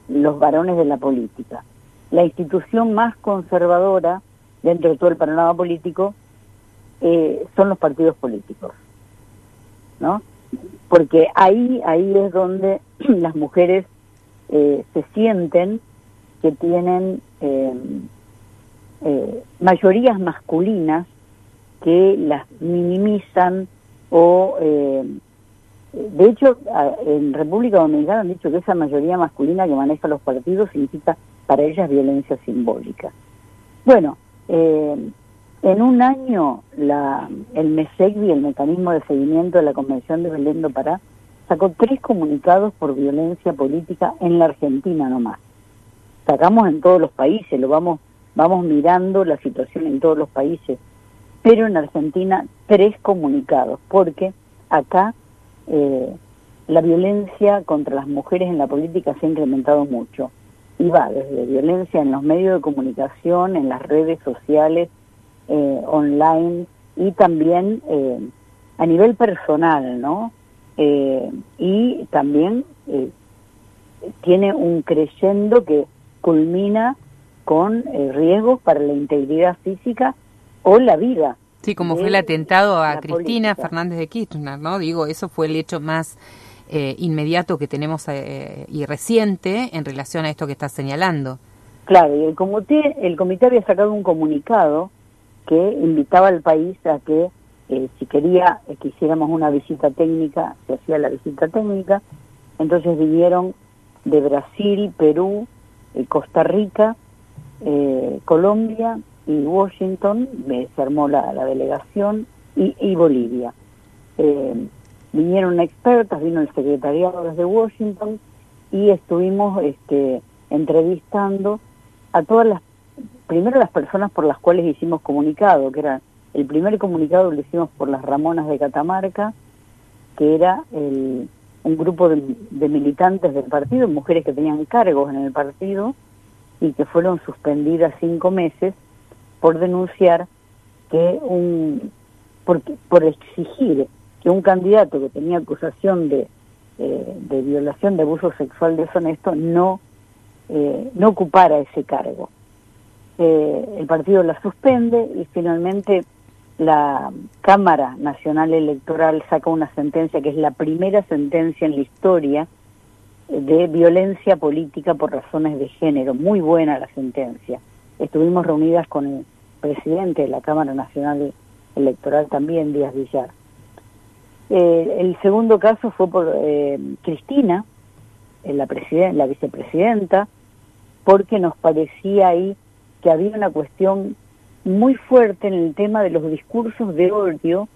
los varones de la política. La institución más conservadora dentro de todo el panorama político eh, son los partidos políticos, ¿no? porque ahí, ahí es donde las mujeres eh, se sienten que tienen mayorías masculinas que las minimizan o de hecho en República Dominicana han dicho que esa mayoría masculina que maneja los partidos significa para ellas violencia simbólica. Bueno, en un año, la, el MESEGBI, el Mecanismo de Seguimiento de la Convención de Belén do Pará, sacó tres comunicados por violencia política en la Argentina nomás. Sacamos en todos los países, lo vamos, vamos mirando la situación en todos los países, pero en Argentina tres comunicados, porque acá eh, la violencia contra las mujeres en la política se ha incrementado mucho. Y va desde violencia en los medios de comunicación, en las redes sociales, eh, online y también eh, a nivel personal, ¿no? Y también tiene un creyendo que culmina con riesgos para la integridad física o la vida. Sí, como fue el atentado a Cristina Fernández de Kirchner, ¿no? Digo, eso fue el hecho más inmediato que tenemos y reciente en relación a esto que estás señalando. Claro, y el comité, el comité había sacado un comunicado que invitaba al país a que eh, si quería que hiciéramos una visita técnica, se hacía la visita técnica. Entonces vinieron de Brasil, Perú, eh, Costa Rica, eh, Colombia y Washington, se armó la, delegación, y, Bolivia. vinieron expertas, vino el secretariado desde Washington y estuvimos este, entrevistando a todas las, primero las personas por las cuales hicimos comunicado, que era el primer comunicado lo hicimos por las Ramonas de Catamarca, que era un grupo de, militantes del partido, mujeres que tenían cargos en el partido y que fueron suspendidas cinco meses por denunciar que un por, por exigir que un candidato que tenía acusación de, eh, de violación de abuso sexual deshonesto no eh, no ocupara ese cargo. Eh, el partido la suspende y finalmente la Cámara Nacional Electoral saca una sentencia que es la primera sentencia en la historia de violencia política por razones de género. Muy buena la sentencia. Estuvimos reunidas con el presidente de la Cámara Nacional Electoral también, Díaz Villar. Eh, el segundo caso fue por eh, Cristina, la, la vicepresidenta, porque nos parecía ahí que había una cuestión muy fuerte en el tema de los discursos de odio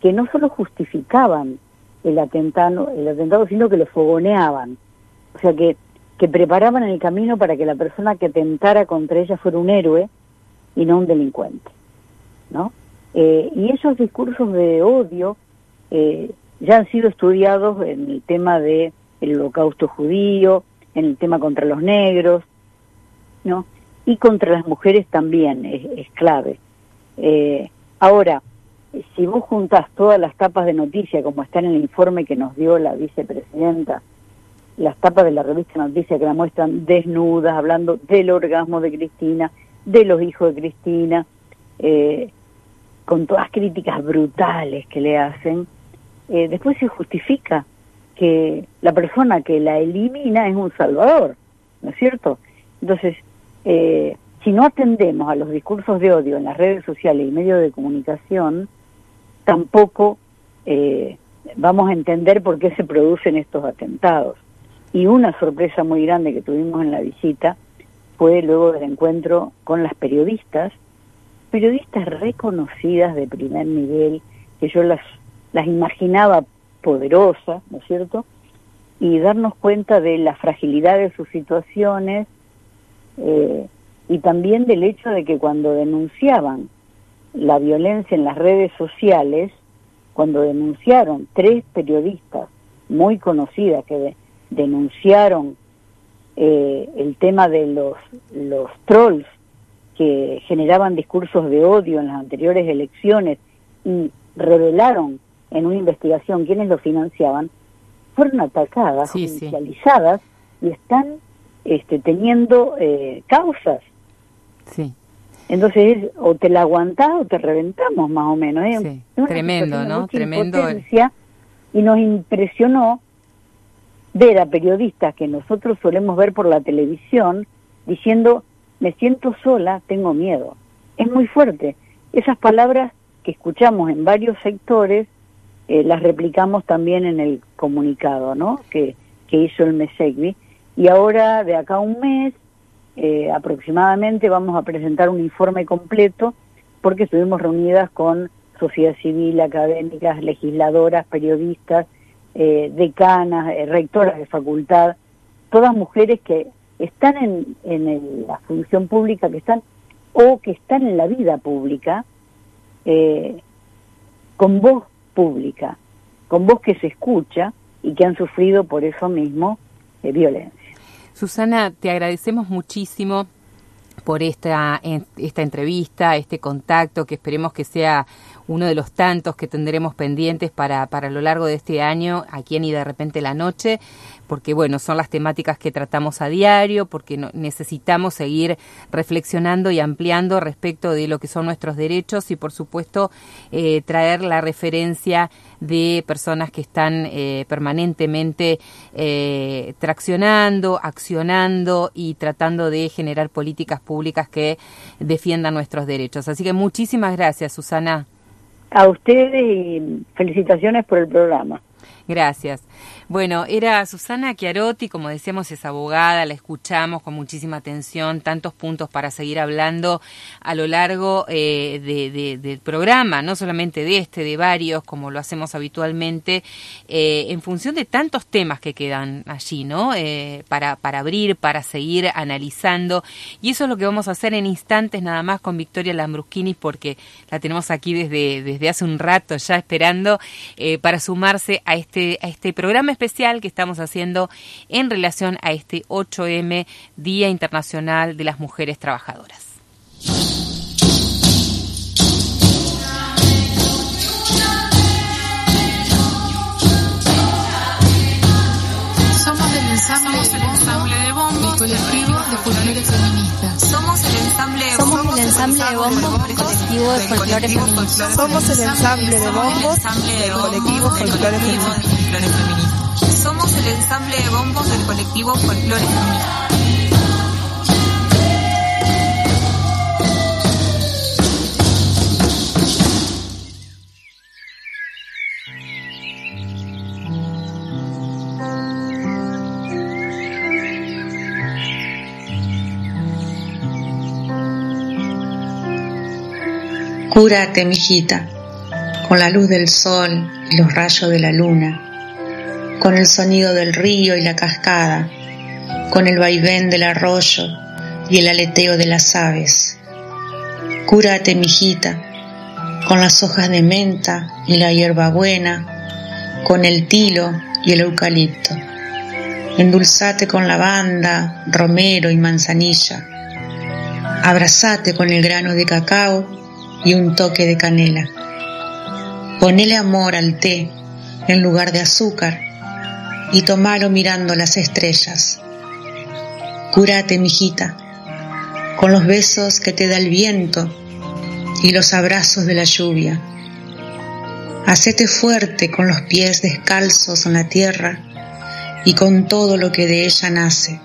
que no solo justificaban el atentado, el atentado sino que lo fogoneaban. O sea, que, que preparaban el camino para que la persona que atentara contra ella fuera un héroe y no un delincuente. ¿no? Eh, y esos discursos de odio eh, ya han sido estudiados en el tema del el holocausto judío, en el tema contra los negros, ¿no? Y contra las mujeres también es, clave. Eh, ahora, si vos juntás todas las tapas de noticia, como está en el informe que nos dio la vicepresidenta, las tapas de la revista Noticia que la muestran desnudas, hablando del orgasmo de Cristina, de los hijos de Cristina, eh, con todas críticas brutales que le hacen, eh, después se justifica que la persona que la elimina es un salvador, ¿no es cierto? Entonces, eh, si no atendemos a los discursos de odio en las redes sociales y medios de comunicación, tampoco vamos a entender por qué se producen estos atentados. Y una sorpresa muy grande que tuvimos en la visita fue luego del encuentro con las periodistas, periodistas reconocidas de primer nivel, que yo las, las imaginaba poderosas, ¿no es cierto? Y darnos cuenta de la fragilidad de sus situaciones, eh, y también del hecho de que cuando denunciaban la violencia en las redes sociales, cuando denunciaron tres periodistas muy conocidas que denunciaron eh, el tema de los, los trolls que generaban discursos de odio en las anteriores elecciones y revelaron en una investigación quiénes lo financiaban, fueron atacadas, judicializadas y están este, teniendo eh, causas. Sí. Entonces, o te la aguantás o te reventamos, más o menos. ¿eh? Tremendo, ¿no? Tremendo. Y nos impresionó ver a periodistas que nosotros solemos ver por la televisión diciendo, me siento sola, tengo miedo. Es muy fuerte. Esas palabras que escuchamos en varios sectores, eh, las replicamos también en el comunicado, ¿no? Que, hizo el MESEGBI y ahora de acá a un mes eh, aproximadamente vamos a presentar un informe completo porque estuvimos reunidas con sociedad civil, académicas, legisladoras, periodistas, eh, decanas, eh, rectoras de facultad, todas mujeres que están en, en la función pública, que están o que están en la vida pública, con voz pública, con voz que se escucha y que han sufrido por eso mismo violencia. Susana, te agradecemos muchísimo por esta, esta entrevista, este contacto, que esperemos que sea uno de los tantos que tendremos pendientes para, para lo largo de este año aquí en Y de repente la noche, porque bueno, son las temáticas que tratamos a diario, porque necesitamos seguir reflexionando y ampliando respecto de lo que son nuestros derechos y por supuesto eh, traer la referencia de personas que están eh, permanentemente eh, traccionando, accionando y tratando de generar políticas públicas que defiendan nuestros derechos. Así que muchísimas gracias, Susana. A ustedes y felicitaciones por el programa. Gracias. Bueno, era Susana Chiarotti, como decíamos, es abogada, la escuchamos con muchísima atención, tantos puntos para seguir hablando a lo largo eh, del programa, no solamente de este, de varios, como lo hacemos habitualmente, eh, en función de tantos temas que quedan allí, ¿no? Eh, para, para abrir, para seguir analizando. Y eso es lo que vamos a hacer en instantes nada más con Victoria Lambruschini, porque la tenemos aquí desde, desde hace un rato ya esperando para sumarse a este, a este programa especial que estamos haciendo en relación a este 8M, Día Internacional de las Mujeres Trabajadoras. Somos el ensamble, de bombos, colectivo de folclore feminista. Somos el ensamble de bombos, el ensamble de bombos del colectivo de folclore feminista. Somos el ensamble de bombos del colectivo folclore feminista. Somos el ensamble de bombos del colectivo Folclore Feminista. Cúrate, mijita, con la luz del sol y los rayos de la luna con el sonido del río y la cascada, con el vaivén del arroyo y el aleteo de las aves. Cúrate, mijita, con las hojas de menta y la hierbabuena, con el tilo y el eucalipto. Endulzate con lavanda, romero y manzanilla. Abrazate con el grano de cacao y un toque de canela. Ponele amor al té en lugar de azúcar y tomalo mirando las estrellas. Cúrate, mijita, con los besos que te da el viento y los abrazos de la lluvia. Hacete fuerte con los pies descalzos en la tierra y con todo lo que de ella nace.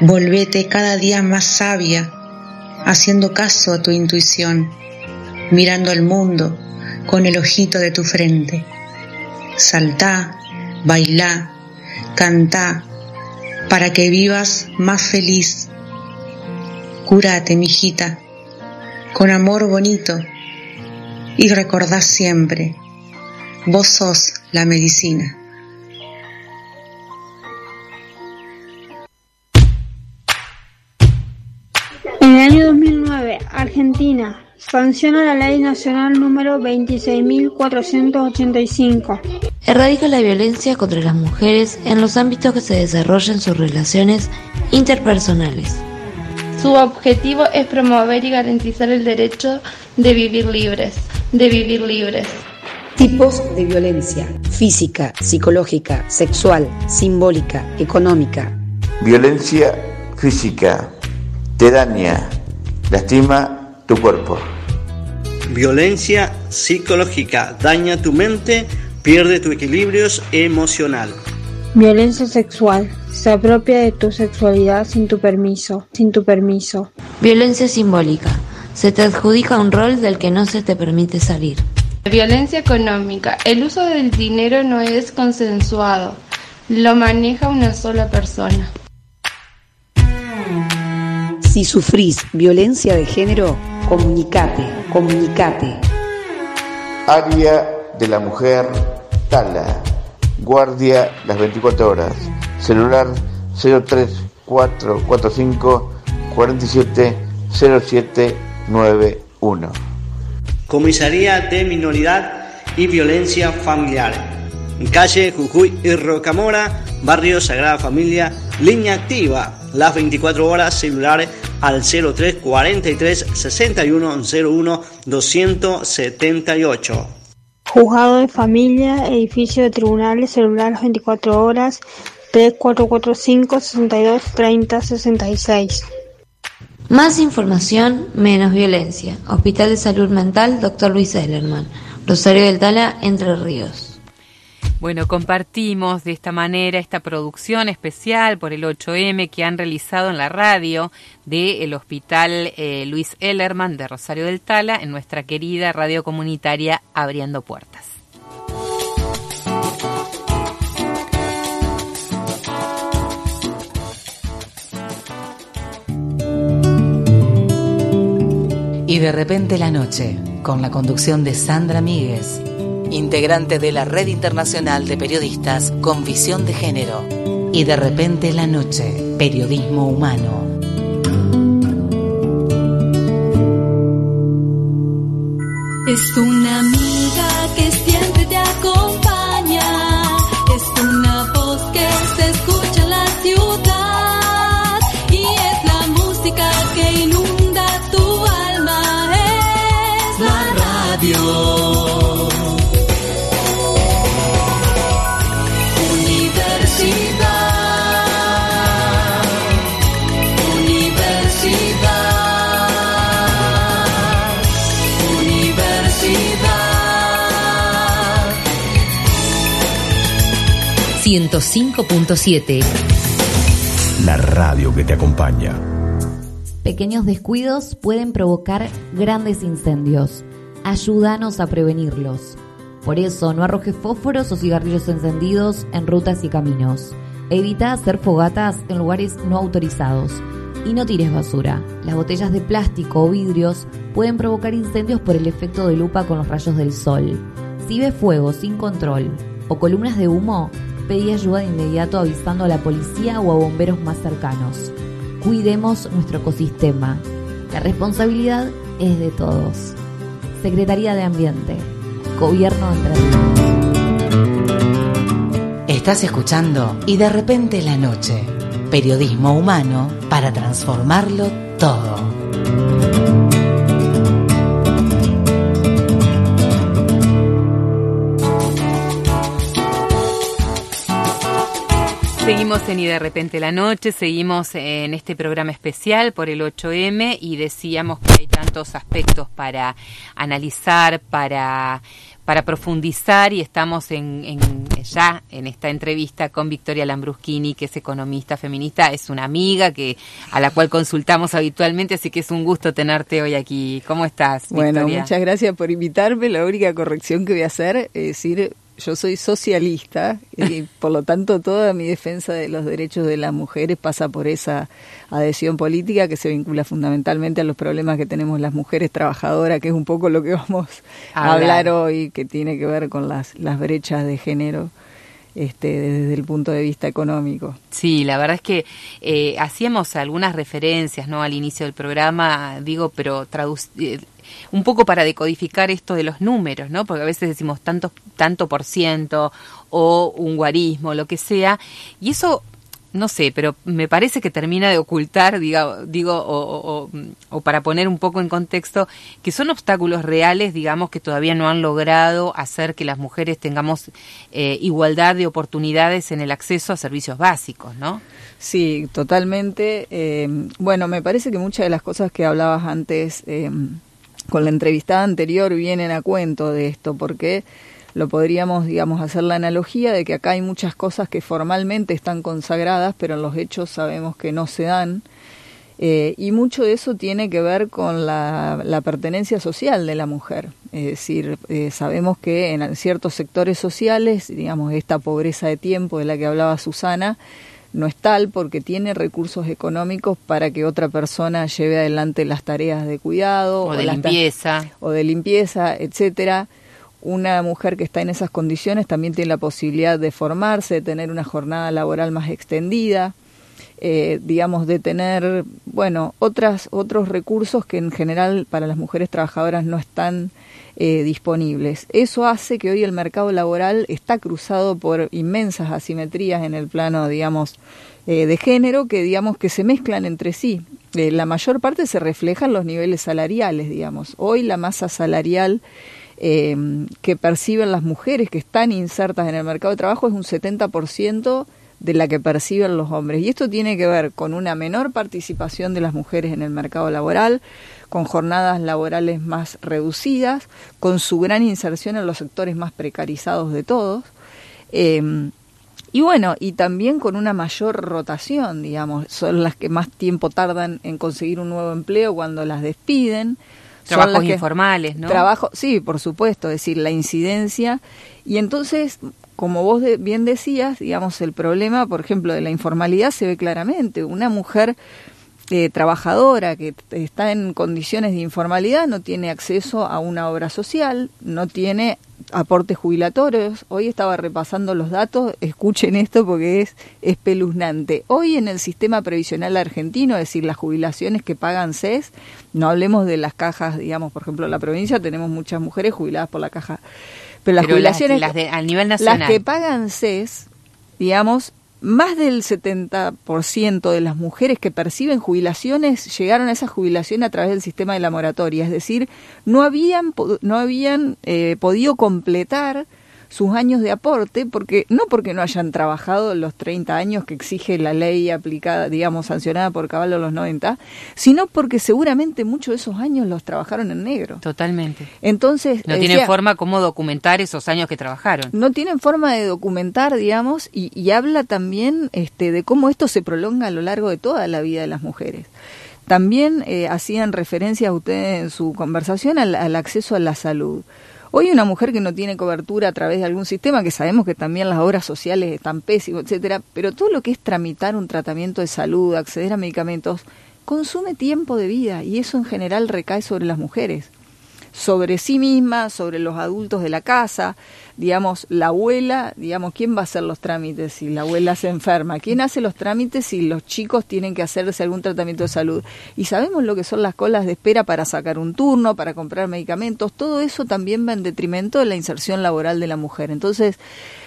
Volvete cada día más sabia, haciendo caso a tu intuición, mirando al mundo con el ojito de tu frente. Saltá, bailá, cantá, para que vivas más feliz. Cúrate, mijita, con amor bonito, y recordá siempre, vos sos la medicina. Sanciona la Ley Nacional número 26.485 erradica la violencia contra las mujeres en los ámbitos que se desarrollan sus relaciones interpersonales. Su objetivo es promover y garantizar el derecho de vivir libres, de vivir libres. Tipos de violencia, física, psicológica, sexual, simbólica, económica. Violencia física, te daña, lastima tu cuerpo. Violencia psicológica, daña tu mente, Pierde tu equilibrio emocional. Violencia sexual. Se apropia de tu sexualidad sin tu permiso, sin tu permiso. Violencia simbólica. Se te adjudica un rol del que no se te permite salir. Violencia económica. El uso del dinero no es consensuado. Lo maneja una sola persona. Si sufrís violencia de género, comunicate, comunicate. Área de la mujer Tala, guardia las 24 horas, celular 03445 47 0791. Comisaría de Minoridad y Violencia Familiar. Calle Jujuy y Rocamora, Barrio Sagrada Familia, línea activa, las 24 horas, celular al 03 43 61 01 278. Juzgado de Familia, edificio de tribunales, celular 24 horas, 3445 62 30 66. Más información, menos violencia. Hospital de Salud Mental, Dr. Luis Ellerman. Rosario del Tala, Entre Ríos. Bueno, compartimos de esta manera esta producción especial por el 8M que han realizado en la radio del Hospital eh, Luis Ellerman de Rosario del Tala en nuestra querida radio comunitaria Abriendo Puertas. Y de repente la noche, con la conducción de Sandra Míguez integrante de la Red Internacional de Periodistas con Visión de Género. Y de repente la noche, periodismo humano. Es una amiga que siempre te acompaña, es una 105.7 La radio que te acompaña. Pequeños descuidos pueden provocar grandes incendios. Ayúdanos a prevenirlos. Por eso, no arrojes fósforos o cigarrillos encendidos en rutas y caminos. Evita hacer fogatas en lugares no autorizados. Y no tires basura. Las botellas de plástico o vidrios pueden provocar incendios por el efecto de lupa con los rayos del sol. Si ves fuego sin control o columnas de humo, pedí ayuda de inmediato avisando a la policía o a bomberos más cercanos. Cuidemos nuestro ecosistema. La responsabilidad es de todos. Secretaría de Ambiente. Gobierno de Entre Ríos. Estás escuchando Y de repente la noche. Periodismo humano para transformarlo todo. Seguimos en Y de repente la noche, seguimos en este programa especial por el 8M y decíamos que hay tantos aspectos para analizar, para, para profundizar y estamos en, en, ya en esta entrevista con Victoria Lambruschini, que es economista feminista, es una amiga que a la cual consultamos habitualmente, así que es un gusto tenerte hoy aquí. ¿Cómo estás? Bueno, muchas gracias por invitarme. La única corrección que voy a hacer es decir yo soy socialista y por lo tanto toda mi defensa de los derechos de las mujeres pasa por esa adhesión política que se vincula fundamentalmente a los problemas que tenemos las mujeres trabajadoras, que es un poco lo que vamos a hablar hoy, que tiene que ver con las, las brechas de género. Este, desde el punto de vista económico. Sí, la verdad es que eh, hacíamos algunas referencias no al inicio del programa, digo, pero eh, un poco para decodificar esto de los números, ¿no? Porque a veces decimos tanto, tanto por ciento o un guarismo, lo que sea, y eso no sé, pero me parece que termina de ocultar, diga, digo, o, o, o, para poner un poco en contexto, que son obstáculos reales, digamos, que todavía no han logrado hacer que las mujeres tengamos eh, igualdad de oportunidades en el acceso a servicios básicos, ¿no? Sí, totalmente. Eh, bueno, me parece que muchas de las cosas que hablabas antes eh, con la entrevistada anterior vienen a cuento de esto, porque lo podríamos, digamos, hacer la analogía de que acá hay muchas cosas que formalmente están consagradas, pero en los hechos sabemos que no se dan. Eh, y mucho de eso tiene que ver con la, pertenencia social de la mujer. Es decir, eh, sabemos que en ciertos sectores sociales, digamos, esta pobreza de tiempo de la que hablaba Susana, no es tal porque tiene recursos económicos para que otra persona lleve adelante las tareas de cuidado o de limpieza. o de limpieza, etcétera. Una mujer que está en esas condiciones también tiene la posibilidad de formarse, de tener una jornada laboral más extendida, eh, digamos, de tener, bueno, otras, otros recursos que en general para las mujeres trabajadoras no están eh, disponibles. Eso hace que hoy el mercado laboral está cruzado por inmensas asimetrías en el plano, digamos, eh, de género que, digamos, que se mezclan entre sí. eh, la mayor parte se refleja en los niveles salariales, digamos. Hoy la masa salarial eh, que perciben las mujeres que están insertas en el mercado de trabajo es un 70% de la que perciben los hombres. Y esto tiene que ver con una menor participación de las mujeres en el mercado laboral, con jornadas laborales más reducidas, con su gran inserción en los sectores más precarizados de todos. Eh, y bueno, y también con una mayor rotación, digamos, son las que más tiempo tardan en conseguir un nuevo empleo cuando las despiden. Trabajos informales, ¿no? Trabajo, sí, por supuesto, es decir, la incidencia. Y entonces, como vos bien decías, digamos, el problema, por ejemplo, de la informalidad se ve claramente. Una mujer eh, trabajadora que está en condiciones de informalidad no tiene acceso a una obra social, no tiene aportes jubilatorios. Hoy estaba repasando los datos, escuchen esto porque es espeluznante. Hoy en el sistema previsional argentino, es decir, las jubilaciones que pagan CES, no hablemos de las cajas, digamos, por ejemplo, en la provincia tenemos muchas mujeres jubiladas por la caja, pero las jubilaciones las, al nivel nacional. Las que pagan CES, digamos, más del 70% de las mujeres que perciben jubilaciones llegaron a esa jubilación a través del sistema de la moratoria, es decir, no habían, no habían eh, podido completar sus años de aporte, porque no porque no hayan trabajado los 30 años que exige la ley aplicada, digamos, sancionada por Caballo los 90, sino porque seguramente muchos de esos años los trabajaron en negro. Totalmente. Entonces... No tienen forma cómo documentar esos años que trabajaron. No tienen forma de documentar, digamos, y, y habla también este, de cómo esto se prolonga a lo largo de toda la vida de las mujeres. También eh, hacían referencia a ustedes en su conversación al, al acceso a la salud. Hoy una mujer que no tiene cobertura a través de algún sistema, que sabemos que también las obras sociales están pésimas, etcétera, pero todo lo que es tramitar un tratamiento de salud, acceder a medicamentos, consume tiempo de vida y eso en general recae sobre las mujeres. Sobre sí misma, sobre los adultos de la casa, digamos, la abuela, digamos, ¿quién va a hacer los trámites si la abuela se enferma? ¿Quién hace los trámites si los chicos tienen que hacerse algún tratamiento de salud? Y sabemos lo que son las colas de espera para sacar un turno, para comprar medicamentos, todo eso también va en detrimento de la inserción laboral de la mujer. Entonces,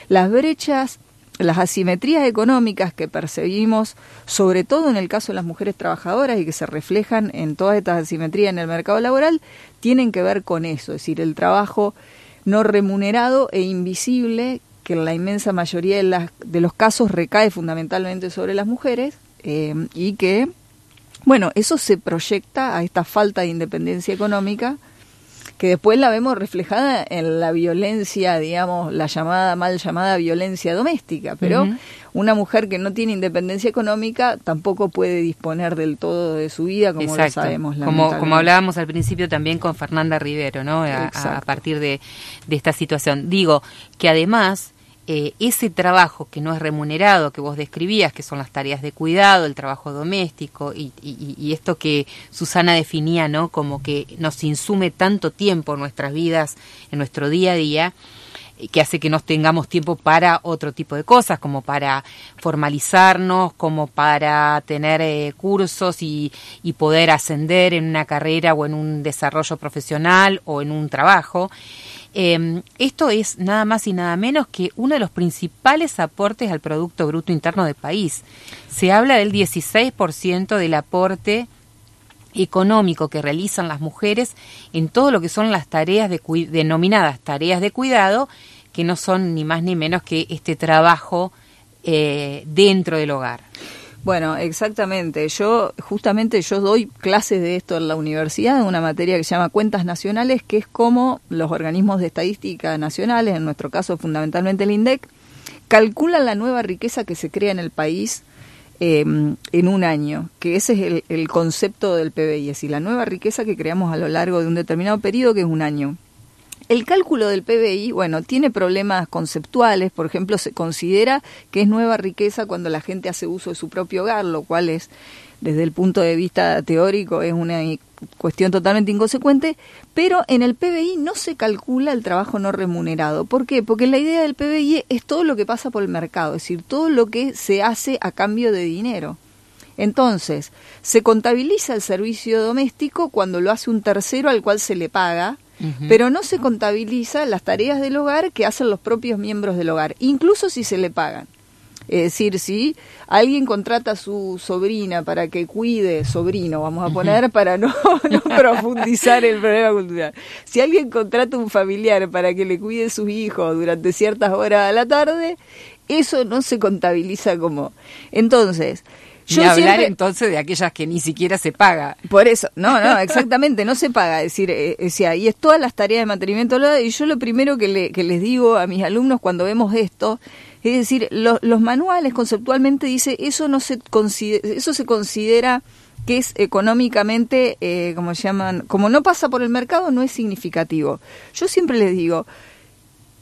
las brechas las asimetrías económicas que percibimos, sobre todo en el caso de las mujeres trabajadoras y que se reflejan en todas estas asimetrías en el mercado laboral, tienen que ver con eso, es decir, el trabajo no remunerado e invisible que en la inmensa mayoría de, las, de los casos recae fundamentalmente sobre las mujeres eh, y que, bueno, eso se proyecta a esta falta de independencia económica que después la vemos reflejada en la violencia, digamos, la llamada, mal llamada violencia doméstica, pero una mujer que no tiene independencia económica tampoco puede disponer del todo de su vida, como lo sabemos. Como, como hablábamos al principio también con Fernanda Rivero, ¿no? A, a partir de, de esta situación. Digo que además eh, ese trabajo que no es remunerado, que vos describías, que son las tareas de cuidado, el trabajo doméstico y, y, esto que Susana definía, ¿no? Como que nos insume tanto tiempo en nuestras vidas, en nuestro día a día, que hace que no tengamos tiempo para otro tipo de cosas, como para formalizarnos, como para tener eh, cursos y, y poder ascender en una carrera o en un desarrollo profesional o en un trabajo. Eh, esto es nada más y nada menos que uno de los principales aportes al Producto Bruto Interno del país. Se habla del 16% del aporte económico que realizan las mujeres en todo lo que son las tareas de denominadas tareas de cuidado, que no son ni más ni menos que este trabajo eh, dentro del hogar. Bueno, exactamente. Yo justamente yo doy clases de esto en la universidad, en una materia que se llama cuentas nacionales, que es como los organismos de estadística nacionales, en nuestro caso fundamentalmente el INDEC, calculan la nueva riqueza que se crea en el país eh, en un año, que ese es el, el concepto del PBI, es decir, la nueva riqueza que creamos a lo largo de un determinado periodo, que es un año. El cálculo del PBI, bueno, tiene problemas conceptuales, por ejemplo, se considera que es nueva riqueza cuando la gente hace uso de su propio hogar, lo cual es, desde el punto de vista teórico, es una cuestión totalmente inconsecuente, pero en el PBI no se calcula el trabajo no remunerado. ¿Por qué? Porque la idea del PBI es todo lo que pasa por el mercado, es decir, todo lo que se hace a cambio de dinero. Entonces, se contabiliza el servicio doméstico cuando lo hace un tercero al cual se le paga, pero no se contabiliza las tareas del hogar que hacen los propios miembros del hogar, incluso si se le pagan. Es decir, si alguien contrata a su sobrina para que cuide, sobrino, vamos a poner, para no, no profundizar el problema cultural. Si alguien contrata a un familiar para que le cuide a sus hijos durante ciertas horas a la tarde, eso no se contabiliza como. Entonces, yo ni hablar entonces de aquellas que ni siquiera se paga. Por eso, no, no, exactamente, no se paga. Es decir, eh, y es todas las tareas de mantenimiento. Y yo lo primero que, le, que les digo a mis alumnos cuando vemos esto, es decir, los manuales conceptualmente dice eso no se considera, eso se considera que es económicamente, eh, como llaman, como no pasa por el mercado, no es significativo. Yo siempre les digo,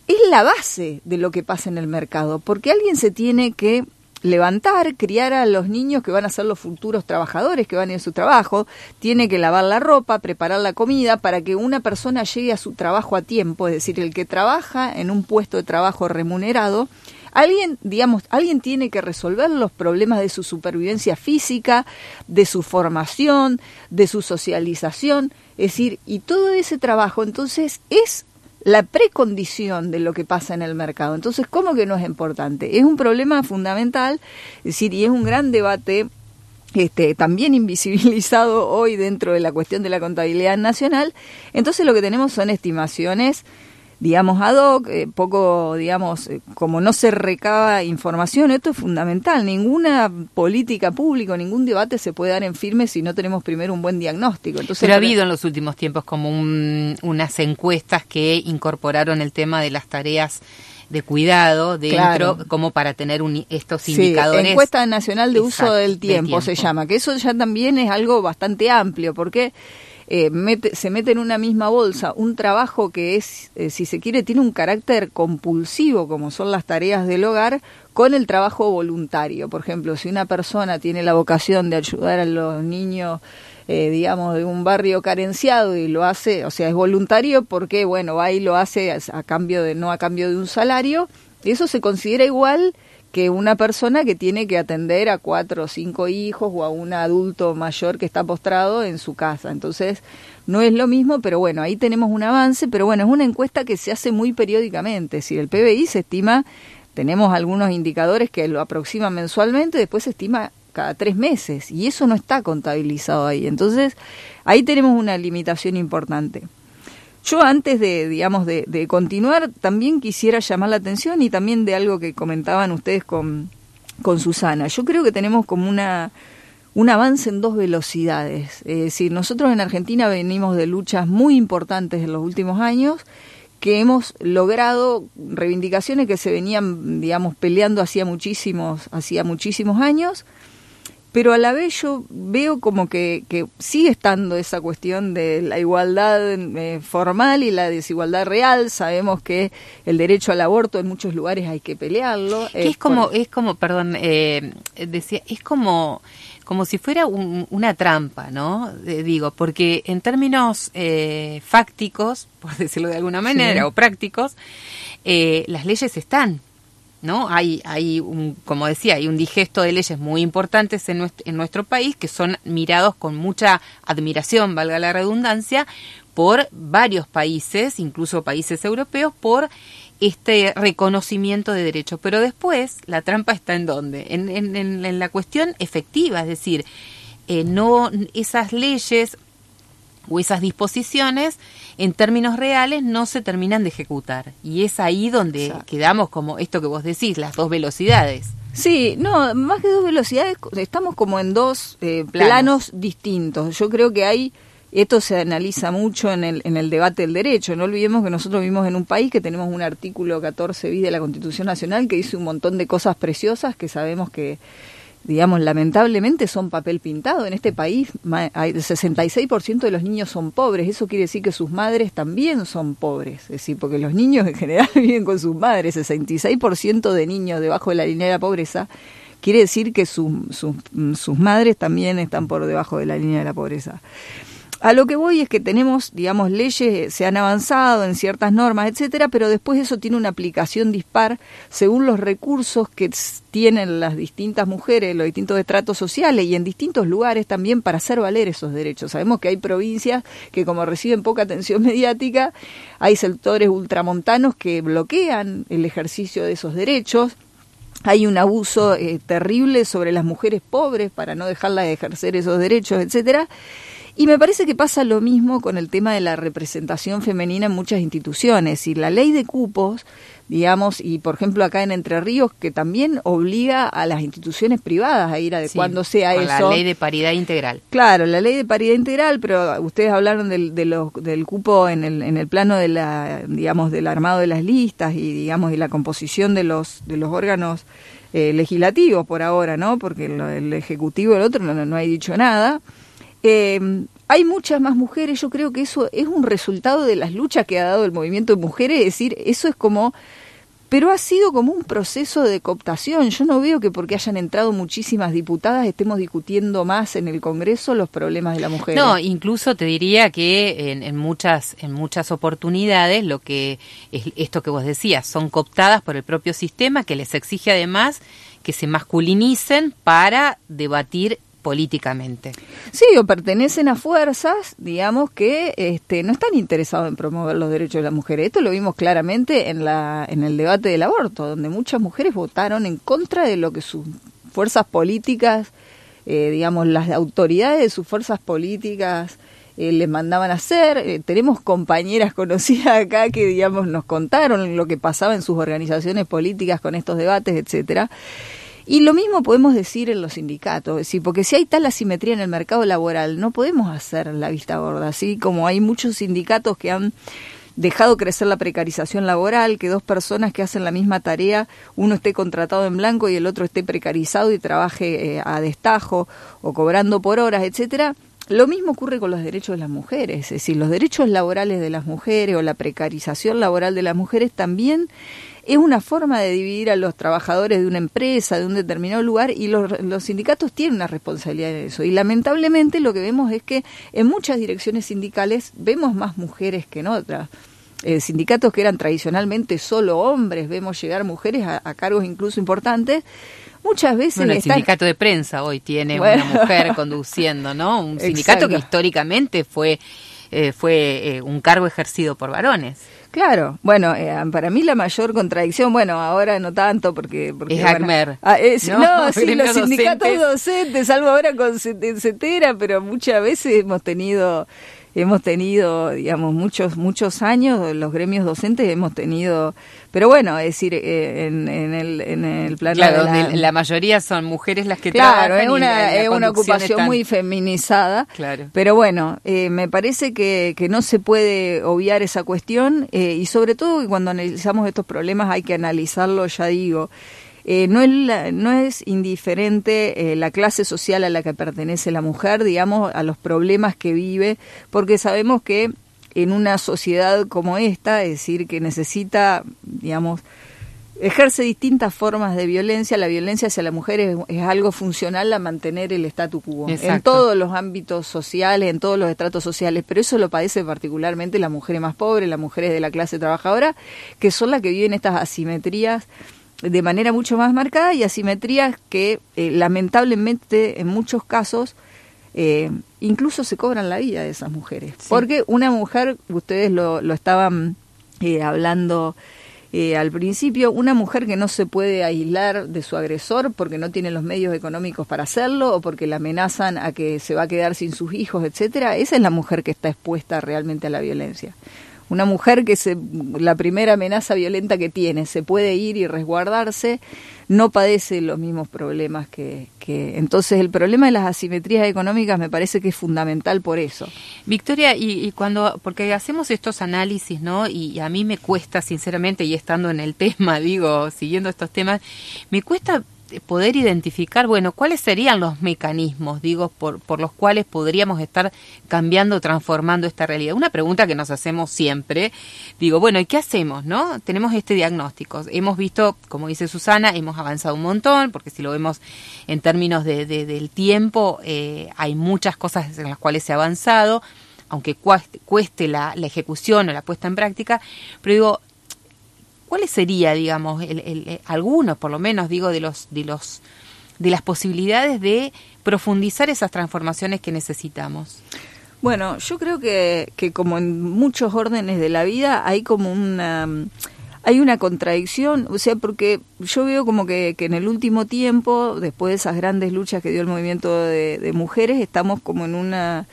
es la base de lo que pasa en el mercado, porque alguien se tiene que levantar, criar a los niños que van a ser los futuros trabajadores que van a ir a su trabajo, tiene que lavar la ropa, preparar la comida para que una persona llegue a su trabajo a tiempo, es decir, el que trabaja en un puesto de trabajo remunerado, alguien, digamos, alguien tiene que resolver los problemas de su supervivencia física, de su formación, de su socialización, es decir, y todo ese trabajo entonces es la precondición de lo que pasa en el mercado. Entonces, ¿cómo que no es importante? Es un problema fundamental, es decir, y es un gran debate este, también invisibilizado hoy dentro de la cuestión de la contabilidad nacional. Entonces, lo que tenemos son estimaciones digamos, ad hoc, eh, poco, digamos, eh, como no se recaba información, esto es fundamental. Ninguna política pública, ningún debate se puede dar en firme si no tenemos primero un buen diagnóstico. Entonces, Pero ha habido en los últimos tiempos como unas encuestas que incorporaron el tema de las tareas de cuidado dentro como para tener un, estos sí, indicadores. Encuesta Nacional de Uso del tiempo, se llama, que eso ya también es algo bastante amplio, porque eh, se mete en una misma bolsa. Un trabajo que es, eh, si se quiere, tiene un carácter compulsivo, como son las tareas del hogar, con el trabajo voluntario. Por ejemplo, si una persona tiene la vocación de ayudar a los niños, eh, digamos, de un barrio carenciado y lo hace, o sea, es voluntario porque, bueno, y lo hace a, cambio de, no a cambio de un salario, eso se considera igual que una persona que tiene que atender a cuatro o cinco hijos o a un adulto mayor que está postrado en su casa. Entonces, no es lo mismo, pero bueno, ahí tenemos un avance, pero bueno, es una encuesta que se hace muy periódicamente. Si el PBI se estima, tenemos algunos indicadores que lo aproximan mensualmente, después se estima cada tres meses y eso no está contabilizado ahí. Entonces, ahí tenemos una limitación importante. Yo antes de, digamos, de, continuar, también quisiera llamar la atención y también de algo que comentaban ustedes con, con Susana. Yo creo que tenemos como una, un avance en dos velocidades. Es decir, nosotros en Argentina venimos de luchas muy importantes en los últimos años que hemos logrado reivindicaciones que se venían, digamos, peleando hacía muchísimos, hacía muchísimos años pero a la vez yo veo como que, que sigue estando esa cuestión de la igualdad eh, formal y la desigualdad real. Sabemos que el derecho al aborto en muchos lugares hay que pelearlo. Que es como, es como, perdón, eh, decía, es como como si fuera una trampa, ¿no? digo, porque en términos eh, fácticos, por decirlo de alguna manera, o prácticos, las leyes están, ¿no? Hay, hay un, como decía, hay un digesto de leyes muy importantes en nuestro, en nuestro país que son mirados con mucha admiración, valga la redundancia, por varios países, incluso países europeos, por este reconocimiento de derechos. Pero después, la trampa está en dónde? En, en, en la cuestión efectiva, es decir, eh, no esas leyes o esas disposiciones en términos reales no se terminan de ejecutar. Y es ahí donde quedamos como esto que vos decís, las dos velocidades. Sí, no, más que dos velocidades, estamos como en dos eh, planos. distintos. Yo creo que hay, esto se analiza mucho en el, en el debate del derecho. No olvidemos que nosotros vivimos en un país que tenemos un artículo 14 bis de la Constitución Nacional que dice un montón de cosas preciosas que sabemos que digamos, lamentablemente son papel pintado. En este país hay 66% de los niños son pobres. Eso quiere decir que sus madres también son pobres. Es decir, porque los niños en general viven con sus madres. 66% de niños debajo de la línea de la pobreza quiere decir que sus madres también están por debajo de la línea de la pobreza. A lo que voy es que tenemos, digamos, leyes, se han avanzado en ciertas normas, etcétera, pero después eso tiene una aplicación dispar según los recursos que tienen las distintas mujeres, los distintos estratos sociales y en distintos lugares también para hacer valer esos derechos. Sabemos que hay provincias que como reciben poca atención mediática, hay sectores ultramontanos que bloquean el ejercicio de esos derechos hay un abuso eh, terrible sobre las mujeres pobres para no dejarlas de ejercer esos derechos, etcétera. Y me parece que pasa lo mismo con el tema de la representación femenina en muchas instituciones. Y la ley de cupos, digamos, y por ejemplo acá en Entre Ríos, que también obliga a las instituciones privadas a ir adecuándose a eso. La ley de paridad integral. Claro, la ley de paridad integral, pero ustedes hablaron del, de los, del cupo en el, en el plano de la, digamos, del armado de las listas y, digamos, y la composición de los, de los órganos eh, legislativos por ahora, ¿no? Porque el ejecutivo y el otro no, no hay dicho nada. Eh, hay muchas más mujeres, yo creo que eso es un resultado de las luchas que ha dado el movimiento de mujeres, es decir, eso es como, pero ha sido como un proceso de cooptación. Yo no veo que porque hayan entrado muchísimas diputadas estemos discutiendo más en el Congreso los problemas de la mujer. No, incluso te diría que en, en muchas en muchas oportunidades lo que es esto que vos decías son cooptadas por el propio sistema que les exige además que se masculinicen para debatir políticamente. Sí, o pertenecen a fuerzas, digamos, que este, no están interesados en promover los derechos de las mujeres. Esto lo vimos claramente en, la, en el debate del aborto, donde muchas mujeres votaron en contra de lo que sus fuerzas políticas, eh, digamos, las autoridades de sus fuerzas políticas eh, les mandaban hacer. Eh, tenemos compañeras conocidas acá que, digamos, nos contaron lo que pasaba en sus organizaciones políticas con estos debates, etcétera. Y lo mismo podemos decir en los sindicatos, decir, porque si hay tal asimetría en el mercado laboral, no podemos hacer la vista gorda, así como hay muchos sindicatos que han dejado crecer la precarización laboral, que dos personas que hacen la misma tarea, uno esté contratado en blanco y el otro esté precarizado y trabaje eh, a destajo o cobrando por horas, etcétera. Lo mismo ocurre con los derechos de las mujeres, es decir, los derechos laborales de las mujeres o la precarización laboral de las mujeres también es una forma de dividir a los trabajadores de una empresa, de un determinado lugar, y los, los, sindicatos tienen una responsabilidad en eso. Y lamentablemente lo que vemos es que en muchas direcciones sindicales vemos más mujeres que en otras. Eh, sindicatos que eran tradicionalmente solo hombres, vemos llegar mujeres a, a cargos incluso importantes. Muchas veces. Bueno, el sindicato de prensa hoy tiene bueno. una mujer conduciendo, ¿no? Un sindicato Exacto. que históricamente fue, eh, fue eh, un cargo ejercido por varones. Claro, bueno, eh, para mí la mayor contradicción, bueno, ahora no tanto porque... porque es Acmer. Ah, es, no, no sí, los sindicatos docentes. docentes, salvo ahora con CETERA, pero muchas veces hemos tenido hemos tenido, digamos, muchos muchos años, los gremios docentes hemos tenido, pero bueno, es decir, eh, en, en, el, en el plano claro, de la, la, mayoría son mujeres las que claro, trabajan. es una, es una ocupación muy feminizada, claro. pero bueno, eh, me parece que, que no se puede obviar esa cuestión eh, y sobre todo que cuando analizamos estos problemas hay que analizarlo, ya digo, eh, no, es la, no es indiferente eh, la clase social a la que pertenece la mujer, digamos, a los problemas que vive, porque sabemos que en una sociedad como esta, es decir, que necesita, digamos, ejerce distintas formas de violencia. La violencia hacia la mujer es, es algo funcional a mantener el statu quo Exacto. en todos los ámbitos sociales, en todos los estratos sociales, pero eso lo padece particularmente las mujeres más pobres, las mujeres de la clase trabajadora, que son las que viven estas asimetrías de manera mucho más marcada y asimetrías que eh, lamentablemente en muchos casos eh, incluso se cobran la vida de esas mujeres. Sí. Porque una mujer, ustedes lo, lo estaban eh, hablando eh, al principio, una mujer que no se puede aislar de su agresor porque no tiene los medios económicos para hacerlo o porque la amenazan a que se va a quedar sin sus hijos, etcétera, esa es la mujer que está expuesta realmente a la violencia una mujer que se, la primera amenaza violenta que tiene se puede ir y resguardarse, no padece los mismos problemas que, que, entonces el problema de las asimetrías económicas me parece que es fundamental por eso. Victoria, y, y cuando, porque hacemos estos análisis, ¿no? Y, y, a mí me cuesta, sinceramente, y estando en el tema, digo, siguiendo estos temas, me cuesta poder identificar, bueno, cuáles serían los mecanismos, digo, por, por los cuales podríamos estar cambiando, transformando esta realidad. Una pregunta que nos hacemos siempre, digo, bueno, ¿y qué hacemos, no? Tenemos este diagnóstico. Hemos visto, como dice Susana, hemos avanzado un montón, porque si lo vemos en términos de, de, del tiempo, eh, hay muchas cosas en las cuales se ha avanzado, aunque cueste, cueste la, la ejecución o la puesta en práctica, pero digo, ¿cuáles sería, digamos, el, el, el, algunos, por lo menos, digo, de los, de los, de las posibilidades de profundizar esas transformaciones que necesitamos? Bueno, yo creo que, que como en muchos órdenes de la vida hay como una hay una contradicción, o sea, porque yo veo como que, que en el último tiempo, después de esas grandes luchas que dio el movimiento de, de mujeres, estamos como en una...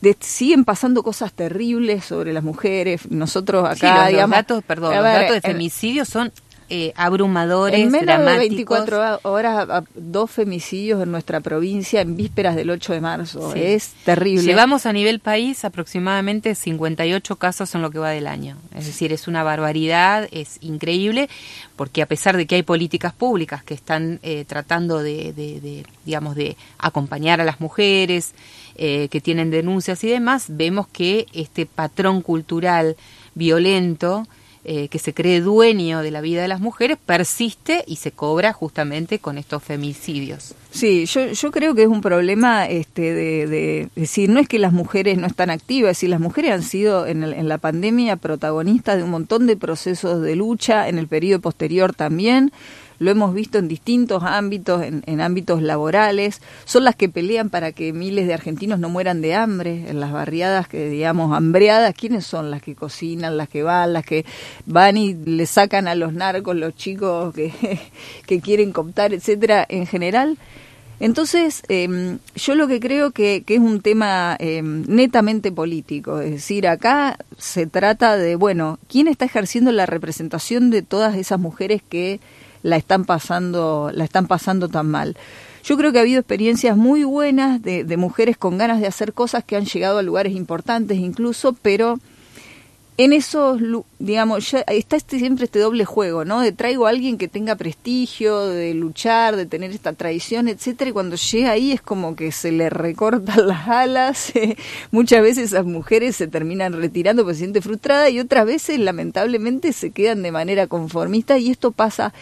De, siguen pasando cosas terribles sobre las mujeres. Nosotros acá, sí, los, digamos, los datos, perdón, los ver, datos de femicidio son eh, abrumadores, en menos dramáticos. de 24 horas, a, dos femicidios en nuestra provincia en vísperas del 8 de marzo. Sí. Es terrible. Llevamos a nivel país aproximadamente 58 casos en lo que va del año. Es decir, es una barbaridad, es increíble, porque a pesar de que hay políticas públicas que están eh, tratando de, de, de, digamos, de acompañar a las mujeres, eh, que tienen denuncias y demás, vemos que este patrón cultural violento eh, que se cree dueño de la vida de las mujeres persiste y se cobra justamente con estos femicidios. Sí, yo, yo creo que es un problema este, de, de, decir, no es que las mujeres no están activas, es las mujeres han sido en, el, en la pandemia protagonistas de un montón de procesos de lucha, en el periodo posterior también, lo hemos visto en distintos ámbitos, en, en, ámbitos laborales, son las que pelean para que miles de argentinos no mueran de hambre, en las barriadas que digamos hambreadas, ¿quiénes son las que cocinan, las que van, las que van y le sacan a los narcos, los chicos que, que quieren cooptar, etcétera, en general? Entonces, eh, yo lo que creo que, que es un tema eh, netamente político, es decir, acá se trata de, bueno, ¿quién está ejerciendo la representación de todas esas mujeres que la están pasando, la están pasando tan mal. Yo creo que ha habido experiencias muy buenas de, de, mujeres con ganas de hacer cosas que han llegado a lugares importantes incluso, pero en esos, digamos, ya está este, siempre este doble juego, ¿no? De traigo a alguien que tenga prestigio, de luchar, de tener esta tradición, etcétera, y cuando llega ahí es como que se le recortan las alas. Eh, muchas veces esas mujeres se terminan retirando porque se siente frustrada y otras veces, lamentablemente, se quedan de manera conformista y esto pasa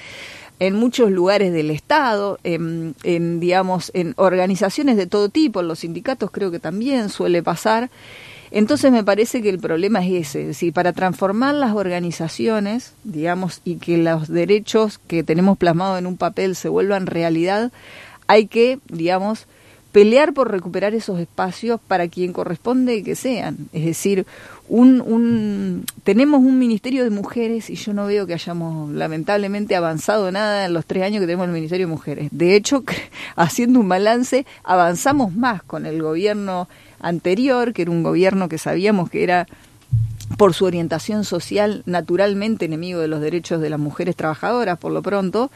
en muchos lugares del Estado, en, en, digamos, en organizaciones de todo tipo, en los sindicatos creo que también suele pasar. Entonces me parece que el problema es ese, es decir, para transformar las organizaciones, digamos, y que los derechos que tenemos plasmados en un papel se vuelvan realidad, hay que, digamos, pelear por recuperar esos espacios para quien corresponde que sean. Es decir, un, un, tenemos un Ministerio de Mujeres y yo no veo que hayamos lamentablemente avanzado nada en los tres años que tenemos el Ministerio de Mujeres. De hecho, haciendo un balance, avanzamos más con el gobierno anterior, que era un gobierno que sabíamos que era por su orientación social naturalmente enemigo de los derechos de las mujeres trabajadoras, por lo pronto,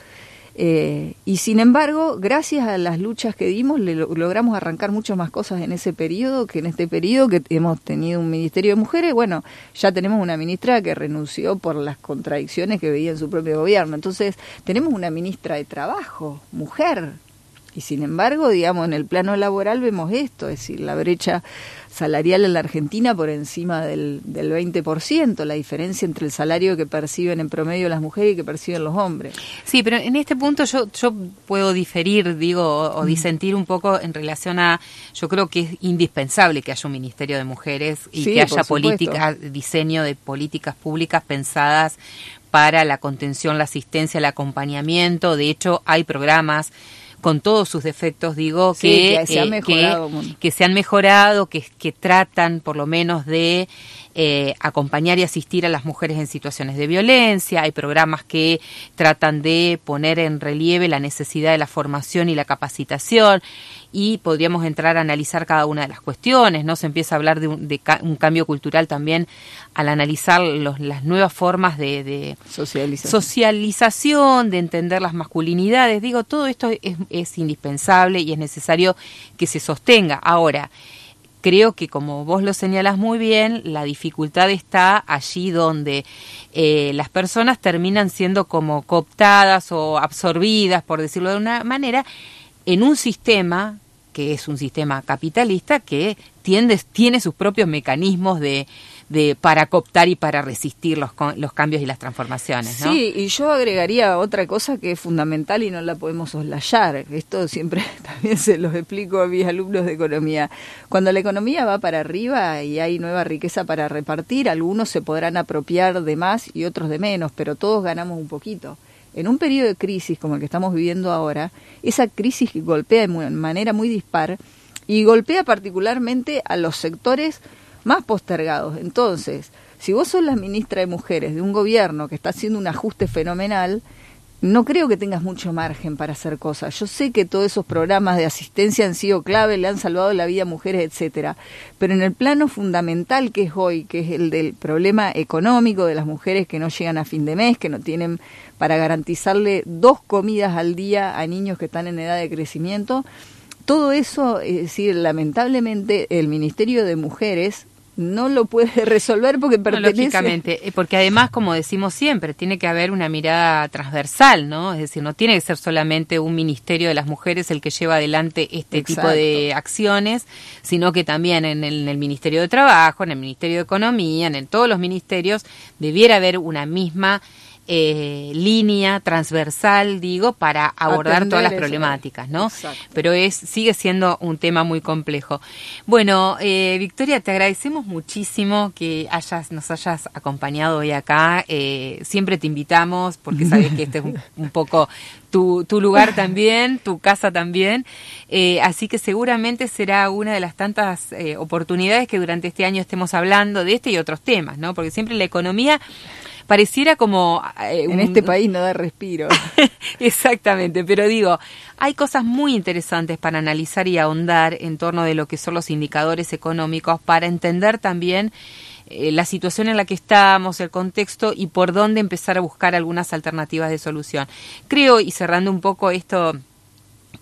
eh, y sin embargo, gracias a las luchas que dimos, le, logramos arrancar muchas más cosas en ese periodo que en este periodo que hemos tenido un Ministerio de Mujeres. Bueno, ya tenemos una ministra que renunció por las contradicciones que veía en su propio gobierno. Entonces, tenemos una ministra de Trabajo, mujer. Y sin embargo, digamos, en el plano laboral vemos esto, es decir, la brecha salarial en la Argentina por encima del, del 20%, la diferencia entre el salario que perciben en promedio las mujeres y que perciben los hombres. Sí, pero en este punto yo, yo puedo diferir, digo, o, o disentir un poco en relación a, yo creo que es indispensable que haya un Ministerio de Mujeres y sí, que haya políticas, diseño de políticas públicas pensadas para la contención, la asistencia, el acompañamiento. De hecho, hay programas con todos sus defectos, digo, sí, que, que, se eh, mejorado, que, que, se han mejorado, que, que tratan por lo menos de eh, acompañar y asistir a las mujeres en situaciones de violencia. Hay programas que tratan de poner en relieve la necesidad de la formación y la capacitación y podríamos entrar a analizar cada una de las cuestiones, ¿no? Se empieza a hablar de un, de ca un cambio cultural también al analizar los, las nuevas formas de, de socialización. socialización, de entender las masculinidades. Digo, todo esto es, es indispensable y es necesario que se sostenga. Ahora, creo que como vos lo señalas muy bien, la dificultad está allí donde eh, las personas terminan siendo como cooptadas o absorbidas, por decirlo de una manera, en un sistema que es un sistema capitalista que tiende, tiene sus propios mecanismos de, de para cooptar y para resistir los, los cambios y las transformaciones. Sí, y yo agregaría otra cosa que es fundamental y no la podemos soslayar. Esto siempre también se los explico a mis alumnos de economía. Cuando la economía va para arriba y hay nueva riqueza para repartir, algunos se podrán apropiar de más y otros de menos, pero todos ganamos un poquito en un periodo de crisis como el que estamos viviendo ahora, esa crisis golpea de manera muy dispar y golpea particularmente a los sectores más postergados. Entonces, Si vos sos la ministra de Mujeres de un gobierno que está haciendo un ajuste fenomenal, no creo que tengas mucho margen para hacer cosas. Yo sé que todos esos programas de asistencia han sido clave, le han salvado la vida a mujeres, etcétera. Pero en el plano fundamental que es hoy, que es el del problema económico de las mujeres que no llegan a fin de mes, que no tienen para garantizarle dos comidas al día a niños que están en edad de crecimiento, todo eso, es decir, lamentablemente el Ministerio de Mujeres no lo puede resolver porque pertenece... lógicamente, eh, porque además, como decimos siempre, tiene que haber una mirada transversal, ¿no? Es decir, no tiene que ser solamente un ministerio de las mujeres el que lleva adelante este tipo de acciones, sino que también en el, en el, Ministerio de Trabajo, en el Ministerio de Economía, en todos los ministerios, debiera haber una misma eh, línea transversal, digo, para abordar todas las problemáticas, ¿no? Pero es sigue siendo un tema muy complejo. Bueno, eh, Victoria, te agradecemos muchísimo que hayas nos hayas acompañado hoy acá. Eh, siempre te invitamos porque sabes que este es un, poco tu, tu, lugar también, tu casa también. Eh, así que seguramente será una de las tantas eh, oportunidades que durante este año estemos hablando de este y otros temas, ¿no? Porque siempre la economía pareciera como... Eh, en este país no da respiro. Exactamente, pero digo, hay cosas muy interesantes para analizar y ahondar en torno de lo que son los indicadores económicos para entender también eh, la situación en la que estamos, el contexto y por dónde empezar a buscar algunas alternativas de solución. Creo, y cerrando un poco esto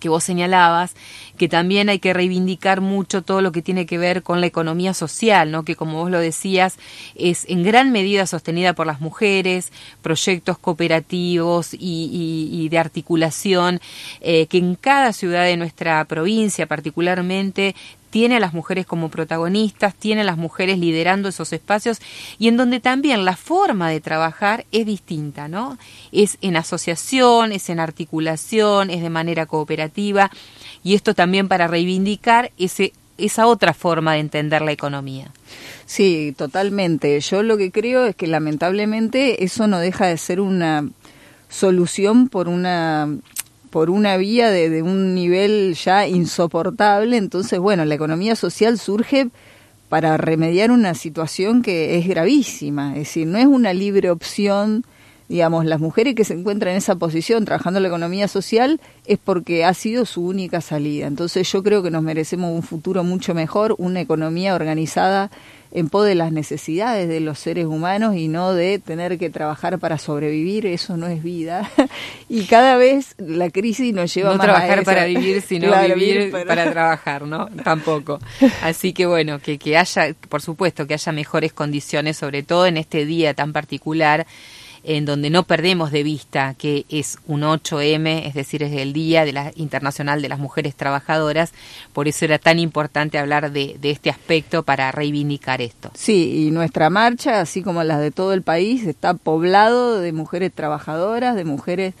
que vos señalabas, que también hay que reivindicar mucho todo lo que tiene que ver con la economía social, ¿no? que como vos lo decías, es en gran medida sostenida por las mujeres, proyectos cooperativos y, de articulación, eh, que en cada ciudad de nuestra provincia particularmente tiene a las mujeres como protagonistas, tiene a las mujeres liderando esos espacios y en donde también la forma de trabajar es distinta, ¿no? Es en asociación, es en articulación, es de manera cooperativa y esto también para reivindicar ese esa otra forma de entender la economía. Sí, totalmente. Yo lo que creo es que lamentablemente eso no deja de ser una solución por una por una vía de, un nivel ya insoportable. Entonces, bueno, la economía social surge para remediar una situación que es gravísima. Es decir, no es una libre opción, digamos, las mujeres que se encuentran en esa posición trabajando en la economía social es porque ha sido su única salida. Entonces yo creo que nos merecemos un futuro mucho mejor, una economía organizada en pos de las necesidades de los seres humanos y no de tener que trabajar para sobrevivir, eso no es vida. y cada vez la crisis nos lleva no más trabajar a para vivir, sino vivir para... trabajar, ¿no? Tampoco. Así que bueno, que, que haya, por supuesto, que haya mejores condiciones, sobre todo en este día tan particular en donde no perdemos de vista que es un 8M, es decir, es el Día de la Internacional de las Mujeres Trabajadoras. Por eso era tan importante hablar de, de este aspecto para reivindicar esto. Sí, y nuestra marcha, así como las de todo el país, está poblado de mujeres trabajadoras, de mujeres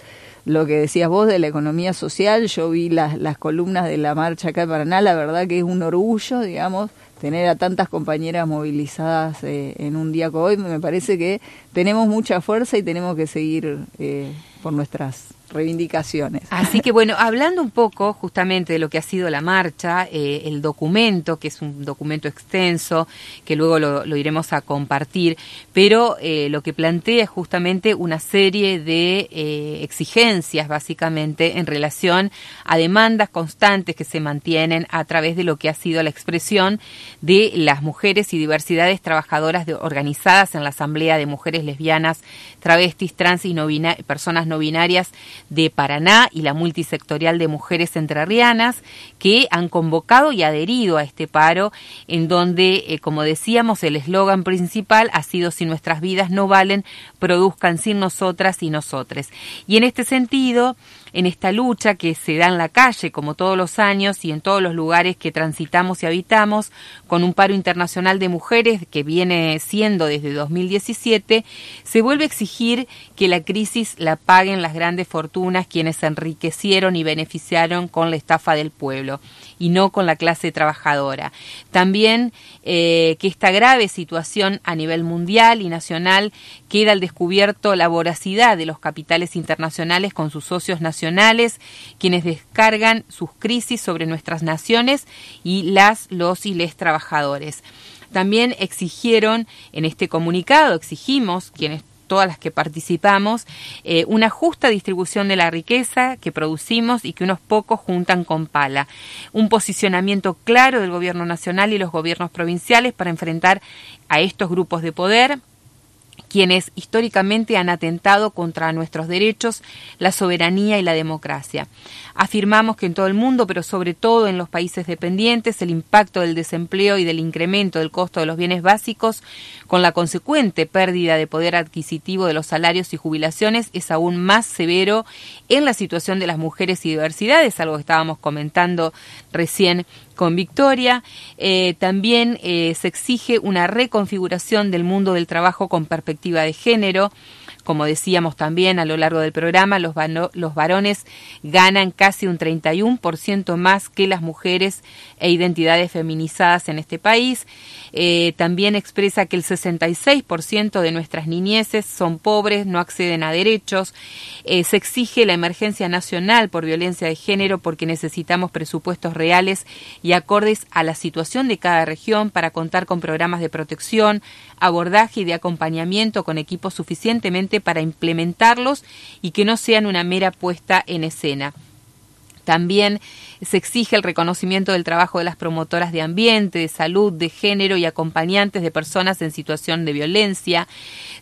lo que decías vos de la economía social, yo vi las, las columnas de la marcha acá en Paraná, la verdad que es un orgullo, digamos, tener a tantas compañeras movilizadas eh, en un día como hoy, me parece que tenemos mucha fuerza y tenemos que seguir eh, por nuestras reivindicaciones. Así que bueno, hablando un poco justamente de lo que ha sido la marcha, eh, el documento, que es un documento extenso, que luego lo, iremos a compartir, pero eh, lo que plantea es justamente una serie de eh, exigencias básicamente en relación a demandas constantes que se mantienen a través de lo que ha sido la expresión de las mujeres y diversidades trabajadoras de, organizadas en la Asamblea de Mujeres Lesbianas, Travestis, Trans y no personas no binarias de Paraná y la multisectorial de mujeres entrerrianas que han convocado y adherido a este paro en donde, eh, como decíamos, el eslogan principal ha sido si nuestras vidas no valen, produzcan sin nosotras y nosotres. Y en este sentido, en esta lucha que se da en la calle, como todos los años, y en todos los lugares que transitamos y habitamos, con un paro internacional de mujeres que viene siendo desde 2017, se vuelve a exigir que la crisis la paguen las grandes fortunas quienes se enriquecieron y beneficiaron con la estafa del pueblo y no con la clase trabajadora. También eh, que esta grave situación a nivel mundial y nacional queda al descubierto la voracidad de los capitales internacionales con sus socios nacionales, quienes descargan sus crisis sobre nuestras naciones y las, los y les trabajadores. También exigieron en este comunicado, exigimos quienes todas las que participamos, eh, una justa distribución de la riqueza que producimos y que unos pocos juntan con pala. Un posicionamiento claro del gobierno nacional y los gobiernos provinciales para enfrentar a estos grupos de poder quienes históricamente han atentado contra nuestros derechos, la soberanía y la democracia. Afirmamos que en todo el mundo, pero sobre todo en los países dependientes, el impacto del desempleo y del incremento del costo de los bienes básicos, con la consecuente pérdida de poder adquisitivo de los salarios y jubilaciones, es aún más severo en la situación de las mujeres y diversidades, algo que estábamos comentando recién con Victoria. Eh, también eh, se exige una reconfiguración del mundo del trabajo con perspectiva de género. Como decíamos también a lo largo del programa, los, los varones ganan casi un 31% más que las mujeres e identidades feminizadas en este país. Eh, también expresa que el 66% de nuestras niñeces son pobres, no acceden a derechos. Eh, se exige la emergencia nacional por violencia de género porque necesitamos presupuestos reales y acordes a la situación de cada región para contar con programas de protección, abordaje y de acompañamiento con equipos suficientemente para implementarlos y que no sean una mera puesta en escena. También se exige el reconocimiento del trabajo de las promotoras de ambiente, de salud, de género y acompañantes de personas en situación de violencia.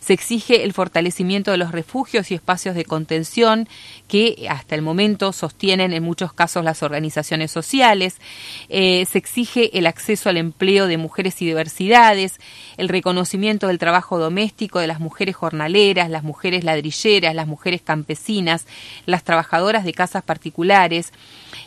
Se exige el fortalecimiento de los refugios y espacios de contención que hasta el momento sostienen en muchos casos las organizaciones sociales. Eh, se exige el acceso al empleo de mujeres y diversidades, el reconocimiento del trabajo doméstico de las mujeres jornaleras, las mujeres ladrilleras, las mujeres campesinas, las trabajadoras de casas particulares.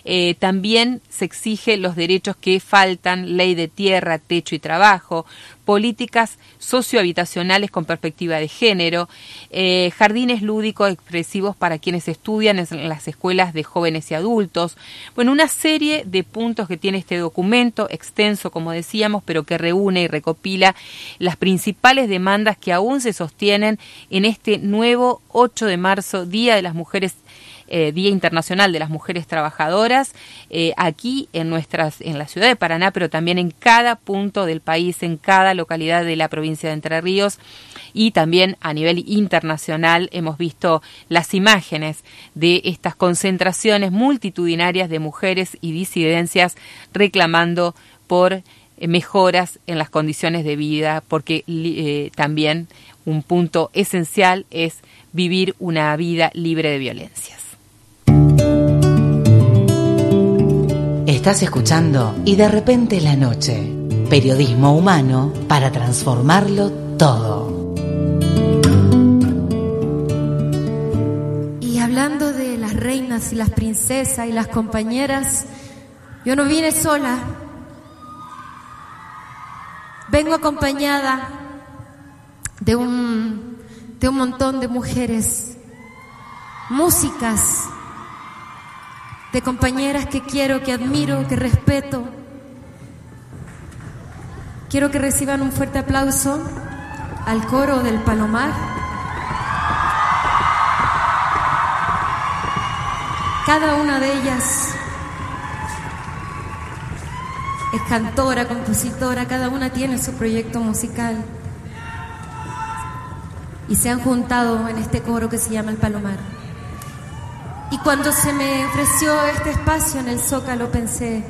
Eh, también se exige los derechos que faltan, ley de tierra, techo y trabajo, políticas sociohabitacionales con perspectiva de género, eh, jardines lúdicos expresivos para quienes estudian en las escuelas de jóvenes y adultos. Bueno, una serie de puntos que tiene este documento, extenso como decíamos, pero que reúne y recopila las principales demandas que aún se sostienen en este nuevo 8 de marzo, Día de las Mujeres eh, Día Internacional de las Mujeres Trabajadoras, eh, aquí en, nuestras, en la ciudad de Paraná, pero también en cada punto del país, en cada localidad de la provincia de Entre Ríos y también a nivel internacional hemos visto las imágenes de estas concentraciones multitudinarias de mujeres y disidencias reclamando por eh, mejoras en las condiciones de vida, porque también un punto esencial es vivir una vida libre de violencias. Estás escuchando Y de repente la noche. Periodismo humano para transformarlo todo. Y hablando de las reinas y las princesas y las compañeras, yo no vine sola. Vengo acompañada de un, de un montón de mujeres, músicas, de compañeras que quiero, que admiro, que respeto. Quiero que reciban un fuerte aplauso al coro del Palomar. Cada una de ellas es cantora, compositora, cada una tiene su proyecto musical. Y se han juntado en este coro que se llama el Palomar. Y cuando se me ofreció este espacio en el Zócalo pensé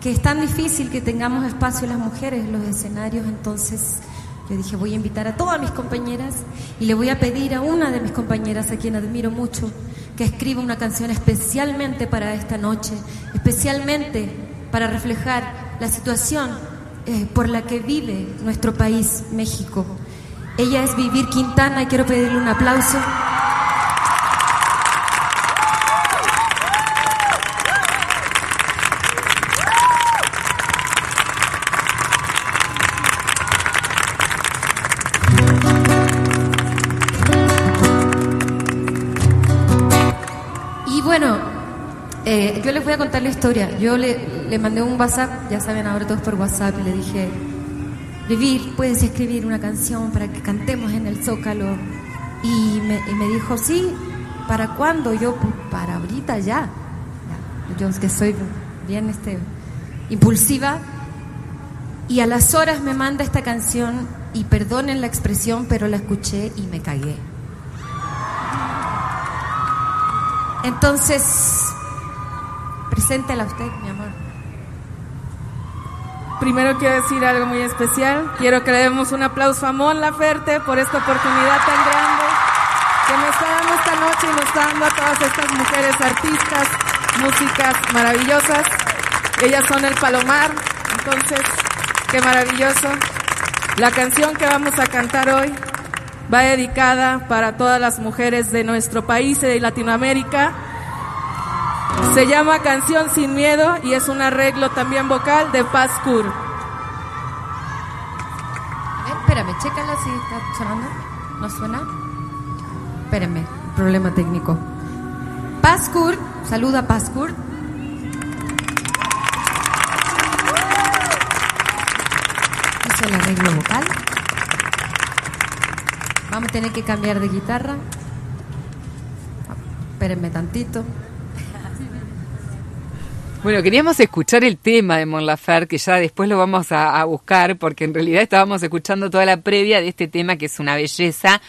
que es tan difícil que tengamos espacio las mujeres en los escenarios, entonces yo dije voy a invitar a todas mis compañeras y le voy a pedir a una de mis compañeras a quien admiro mucho que escriba una canción especialmente para esta noche, especialmente para reflejar la situación eh, por la que vive nuestro país, México. Ella es Vivir Quintana y quiero pedirle un aplauso. Eh, yo les voy a contar la historia. Yo le, mandé un WhatsApp, ya saben ahora todos por WhatsApp, y le dije, Vivir, puedes escribir una canción para que cantemos en el Zócalo. Y me, dijo, sí, ¿para cuándo? Yo, pues, para ahorita ya. Yo que soy bien este, impulsiva. Y a las horas me manda esta canción y perdonen la expresión, pero la escuché y me cagué. Entonces, preséntela usted, mi amor. Primero quiero decir algo muy especial. Quiero que le demos un aplauso a Mon Laferte por esta oportunidad tan grande que nos está dando esta noche y nos está dando a todas estas mujeres artistas, músicas maravillosas. Ellas son el Palomar, entonces, qué maravilloso. La canción que vamos a cantar hoy va dedicada para todas las mujeres de nuestro país y de Latinoamérica. Se llama Canción sin Miedo y es un arreglo también vocal de Paz Kur. espérame, chécala si está sonando. ¿No suena? Espérenme, problema técnico. Pascur, saluda Pascur. Hizo el arreglo vocal. Vamos a tener que cambiar de guitarra. Espérenme tantito. Bueno, queríamos escuchar el tema de Mon Laferte, que ya después lo vamos a, buscar, porque en realidad estábamos escuchando toda la previa de este tema, que es una belleza,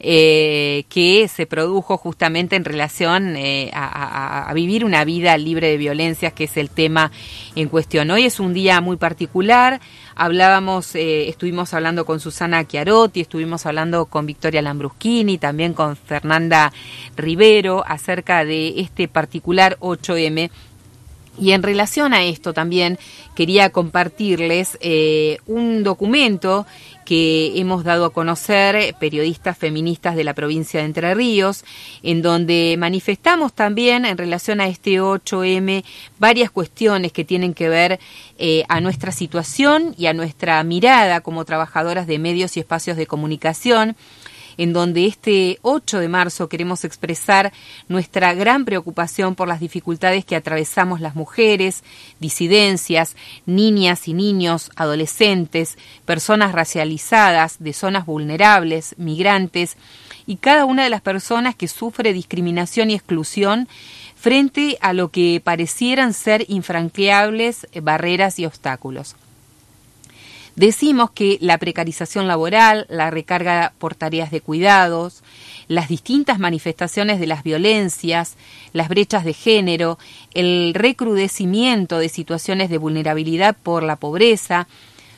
eh, que se produjo justamente en relación eh, a, a, vivir una vida libre de violencias, que es el tema en cuestión. Hoy es un día muy particular. Hablábamos, eh, estuvimos hablando con Susana Chiarotti, estuvimos hablando con Victoria Lambruschini, también con Fernanda Rivero acerca de este particular 8M y en relación a esto también quería compartirles eh, un documento que hemos dado a conocer periodistas feministas de la provincia de Entre Ríos, en donde manifestamos también en relación a este 8M varias cuestiones que tienen que ver eh, a nuestra situación y a nuestra mirada como trabajadoras de medios y espacios de comunicación en donde este 8 de marzo queremos expresar nuestra gran preocupación por las dificultades que atravesamos las mujeres, disidencias, niñas y niños, adolescentes, personas racializadas, de zonas vulnerables, migrantes y cada una de las personas que sufre discriminación y exclusión frente a lo que parecieran ser infranqueables barreras y obstáculos. Decimos que la precarización laboral, la recarga por tareas de cuidados, las distintas manifestaciones de las violencias, las brechas de género, el recrudecimiento de situaciones de vulnerabilidad por la pobreza,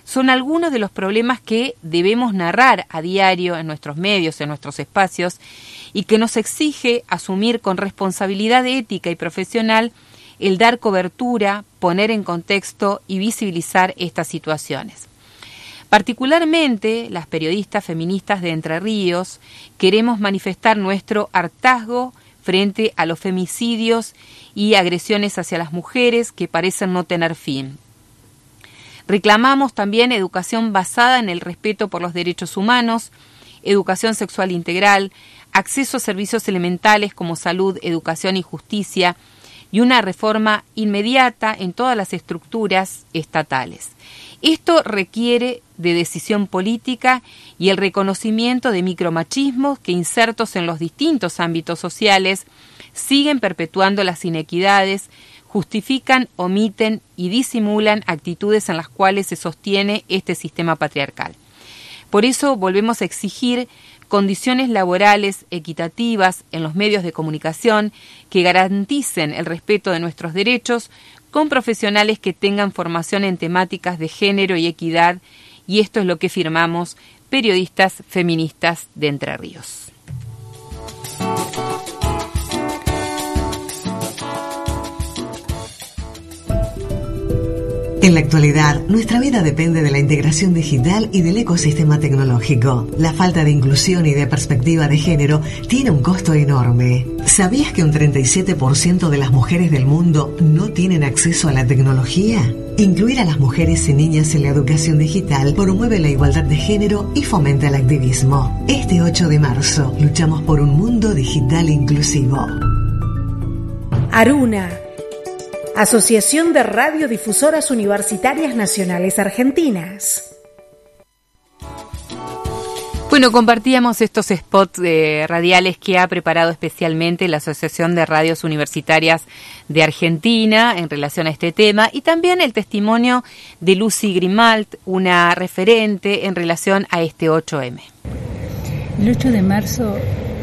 son algunos de los problemas que debemos narrar a diario en nuestros medios, en nuestros espacios, y que nos exige asumir con responsabilidad ética y profesional el dar cobertura, poner en contexto y visibilizar estas situaciones. Particularmente las periodistas feministas de Entre Ríos queremos manifestar nuestro hartazgo frente a los femicidios y agresiones hacia las mujeres que parecen no tener fin. Reclamamos también educación basada en el respeto por los derechos humanos, educación sexual integral, acceso a servicios elementales como salud, educación y justicia, y una reforma inmediata en todas las estructuras estatales. Esto requiere de decisión política y el reconocimiento de micromachismos que insertos en los distintos ámbitos sociales siguen perpetuando las inequidades, justifican, omiten y disimulan actitudes en las cuales se sostiene este sistema patriarcal. Por eso volvemos a exigir condiciones laborales equitativas en los medios de comunicación que garanticen el respeto de nuestros derechos con profesionales que tengan formación en temáticas de género y equidad, y esto es lo que firmamos periodistas feministas de Entre Ríos. En la actualidad, nuestra vida depende de la integración digital y del ecosistema tecnológico. La falta de inclusión y de perspectiva de género tiene un costo enorme. ¿Sabías que un 37% de las mujeres del mundo no tienen acceso a la tecnología? Incluir a las mujeres y niñas en la educación digital promueve la igualdad de género y fomenta el activismo. Este 8 de marzo luchamos por un mundo digital inclusivo. Aruna Asociación de Radiodifusoras Universitarias Nacionales Argentinas. Bueno, compartíamos estos spots eh, radiales que ha preparado especialmente la Asociación de Radios Universitarias de Argentina en relación a este tema y también el testimonio de Lucy Grimalt, una referente en relación a este 8M. El 8 de marzo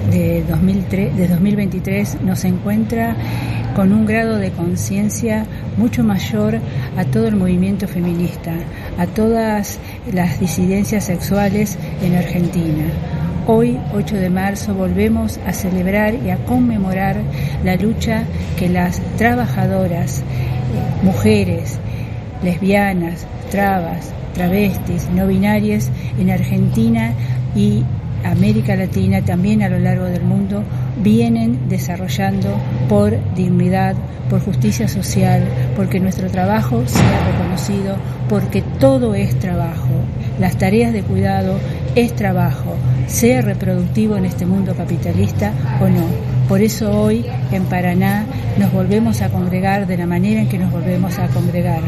de, 2003, de 2023 nos encuentra con un grado de conciencia mucho mayor a todo el movimiento feminista, a todas las disidencias sexuales en Argentina. Hoy, 8 de marzo, volvemos a celebrar y a conmemorar la lucha que las trabajadoras, eh, mujeres, lesbianas, trabas, travestis, no binarias en Argentina y América Latina, también a lo largo del mundo, vienen desarrollando por dignidad, por justicia social, porque nuestro trabajo sea reconocido, porque todo es trabajo. Las tareas de cuidado es trabajo, sea reproductivo en este mundo capitalista o no. Por eso hoy en Paraná nos volvemos a congregar de la manera en que nos volvemos a congregar,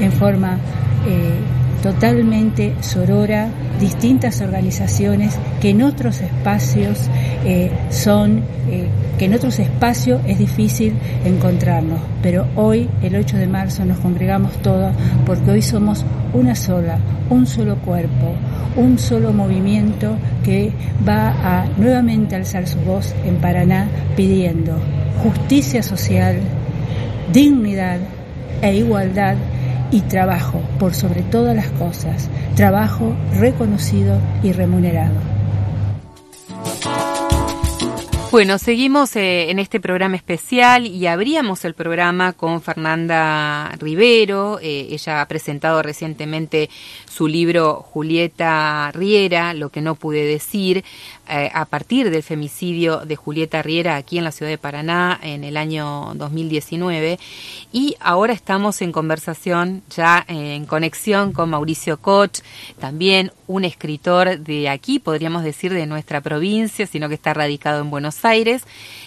en forma eh, totalmente sorora, distintas organizaciones que en otros espacios eh, son, eh, que en otros espacios es difícil encontrarnos, pero hoy, el 8 de marzo, nos congregamos todos porque hoy somos una sola, un solo cuerpo, un solo movimiento que va a nuevamente alzar su voz en Paraná pidiendo justicia social, dignidad e igualdad y trabajo por sobre todas las cosas, trabajo reconocido y remunerado. Bueno, seguimos eh, en este programa especial y abríamos el programa con Fernanda Rivero. Eh, ella ha presentado recientemente su libro Julieta Riera, Lo que no pude decir. Eh, a partir del femicidio de Julieta Riera aquí en la ciudad de Paraná en el año 2019 y ahora estamos en conversación ya en conexión con Mauricio Koch, también un escritor de aquí, podríamos decir de nuestra provincia, sino que está radicado en Buenos Aires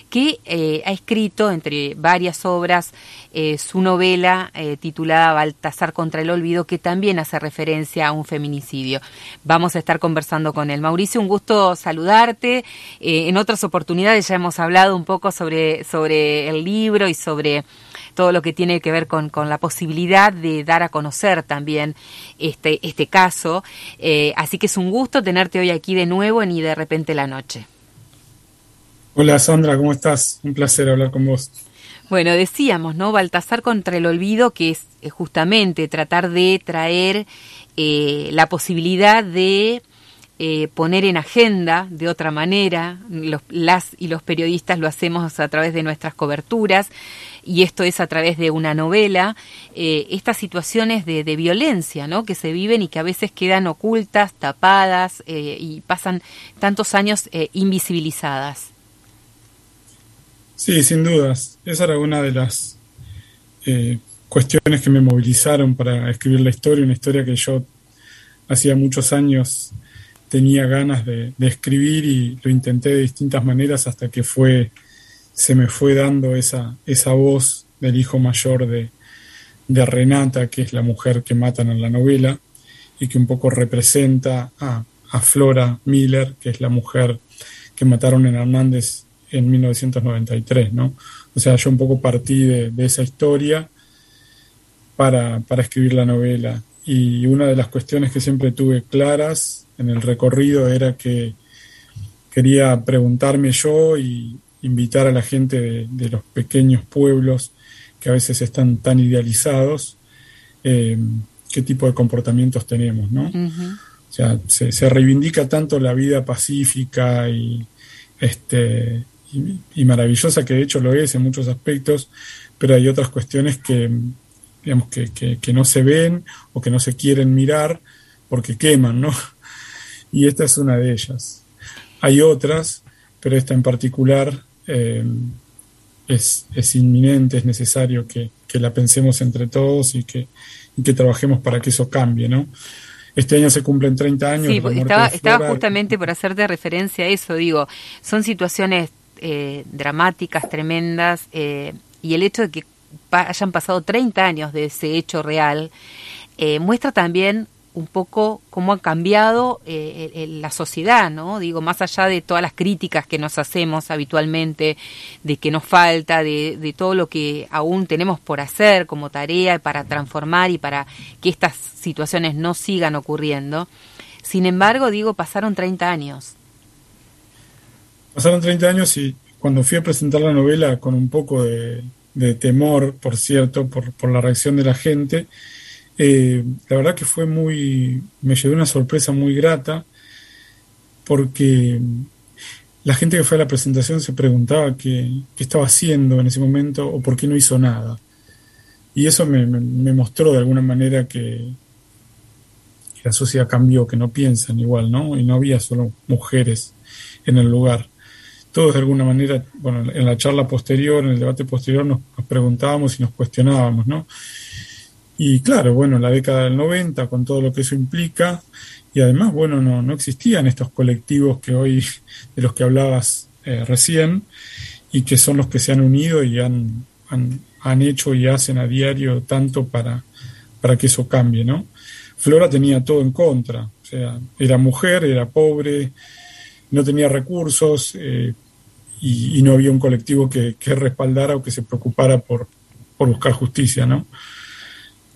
que eh, ha escrito, entre varias obras, eh, su novela titulada Baltasar contra el Olvido, que también hace referencia a un feminicidio. Vamos a estar conversando con él. Mauricio, un gusto saludarte. en otras oportunidades ya hemos hablado un poco sobre, sobre el libro y sobre todo lo que tiene que ver con, con la posibilidad de dar a conocer también este, este caso. así que es un gusto tenerte hoy aquí de nuevo en Y de repente la noche. Hola Sandra, ¿cómo estás? Un placer hablar con vos. Bueno, decíamos, ¿no? Baltasar contra el olvido, que es eh, justamente tratar de traer eh, la posibilidad de eh, poner en agenda de otra manera, los, las y los periodistas lo hacemos a través de nuestras coberturas, y esto es a través de una novela, estas situaciones de, violencia que se viven y que a veces quedan ocultas, tapadas y pasan tantos años invisibilizadas. Sí, sin dudas. Esa era una de las eh, cuestiones que me movilizaron para escribir la historia, una historia que yo hacía muchos años tenía ganas de, escribir y lo intenté de distintas maneras hasta que fue se me fue dando esa, esa voz del hijo mayor de, de Renata, que es la mujer que matan en la novela, y que un poco representa a, a Flora Miller, que es la mujer que mataron en Hernández en 1993, ¿no? O sea, yo un poco partí de, esa historia para, para, escribir la novela. Y una de las cuestiones que siempre tuve claras en el recorrido era que quería preguntarme yo y invitar a la gente de, los pequeños pueblos que a veces están tan idealizados, eh, qué tipo de comportamientos tenemos, ¿no? O sea, se, se, reivindica tanto la vida pacífica y este y, maravillosa, que de hecho lo es en muchos aspectos, pero hay otras cuestiones que, digamos, que, que, no se ven o que no se quieren mirar porque queman, ¿no? Y esta es una de ellas. Hay otras, pero esta en particular eh, es, es, inminente, es necesario que, que, la pensemos entre todos y que, y que trabajemos para que eso cambie, ¿no? Este año se cumplen 30 años. Sí, estaba, estaba justamente por hacerte referencia a eso, digo, son situaciones eh, dramáticas, tremendas, eh, y el hecho de que hayan pasado 30 años de ese hecho real, eh, muestra también un poco cómo ha cambiado eh, la sociedad, ¿no? Digo, más allá de todas las críticas que nos hacemos habitualmente, de que nos falta, de, de todo lo que aún tenemos por hacer como tarea para transformar y para que estas situaciones no sigan ocurriendo. Sin embargo, digo, pasaron 30 años. Pasaron 30 años y cuando fui a presentar la novela con un poco de, temor, por cierto, por, la reacción de la gente, eh, la verdad que fue muy, me llevé una sorpresa muy grata, porque la gente que fue a la presentación se preguntaba qué, qué estaba haciendo en ese momento o por qué no hizo nada. Y eso me, me mostró de alguna manera que, la sociedad cambió, que no piensan igual, ¿no? Y no había solo mujeres en el lugar. Todos de alguna manera, bueno, en la charla posterior, en el debate posterior, nos, preguntábamos y nos cuestionábamos, ¿no? Y claro, bueno, la década del 90, con todo lo que eso implica, y además, bueno, no, no existían estos colectivos que hoy, de los que hablabas eh, recién, y que son los que se han unido y han, han, han hecho y hacen a diario tanto para, para que eso cambie, ¿no? Flora tenía todo en contra, o sea, era mujer, era pobre, no tenía recursos eh, y, no había un colectivo que, respaldara o que se preocupara por, buscar justicia, ¿no?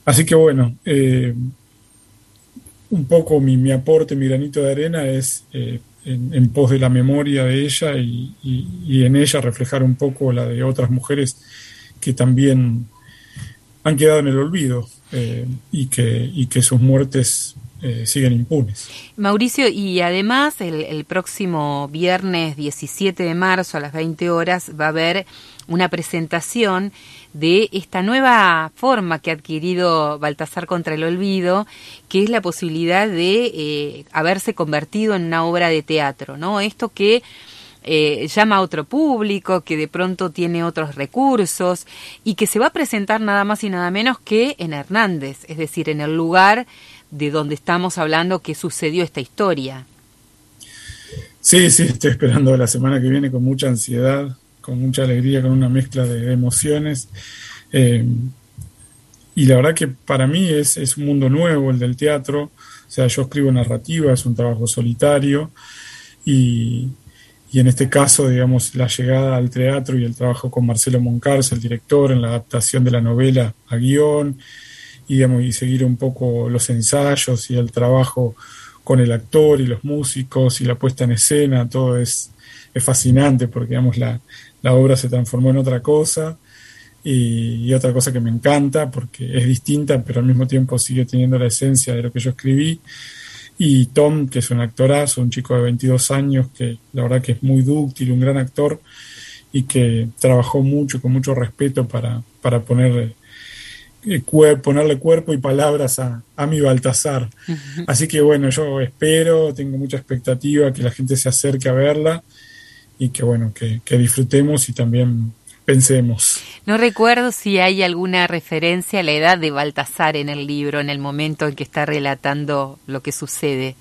Así que bueno, eh, un poco mi, aporte, mi granito de arena es eh, en, pos de la memoria de ella y, y, en ella reflejar un poco la de otras mujeres que también han quedado en el olvido. Eh, y, que, y que sus muertes eh, siguen impunes. Mauricio, y además el, el, próximo viernes 17 de marzo a las 20 horas va a haber una presentación de esta nueva forma que ha adquirido Baltasar contra el Olvido, que es la posibilidad de eh, haberse convertido en una obra de teatro, ¿no? Esto que eh, llama a otro público, que de pronto tiene otros recursos y que se va a presentar nada más y nada menos que en Hernández, es decir, en el lugar de donde estamos hablando que sucedió esta historia. Sí, sí, estoy esperando la semana que viene con mucha ansiedad, con mucha alegría, con una mezcla de emociones. Eh, y la verdad que para mí es, es, un mundo nuevo el del teatro. O sea, yo escribo narrativa, es un trabajo solitario. Y, y en este caso, digamos, la llegada al teatro y el trabajo con Marcelo Moncarce, el director, en la adaptación de la novela a guion, y, digamos, y seguir un poco los ensayos y el trabajo con el actor y los músicos y la puesta en escena, todo es, es fascinante porque, digamos, la, la obra se transformó en otra cosa y, y, otra cosa que me encanta porque es distinta, pero al mismo tiempo sigue teniendo la esencia de lo que yo escribí. Y Tom, que es un actorazo, un chico de 22 años, que la verdad que es muy dúctil, un gran actor y que trabajó mucho, con mucho respeto para, para poner, eh, ponerle cuerpo y palabras a, a mi Baltasar. Así que bueno, yo espero, tengo mucha expectativa que la gente se acerque a verla y que bueno, que, que disfrutemos y también pensemos. No recuerdo si hay alguna referencia a la edad de Baltasar en el libro, en el momento en que está relatando lo que sucede.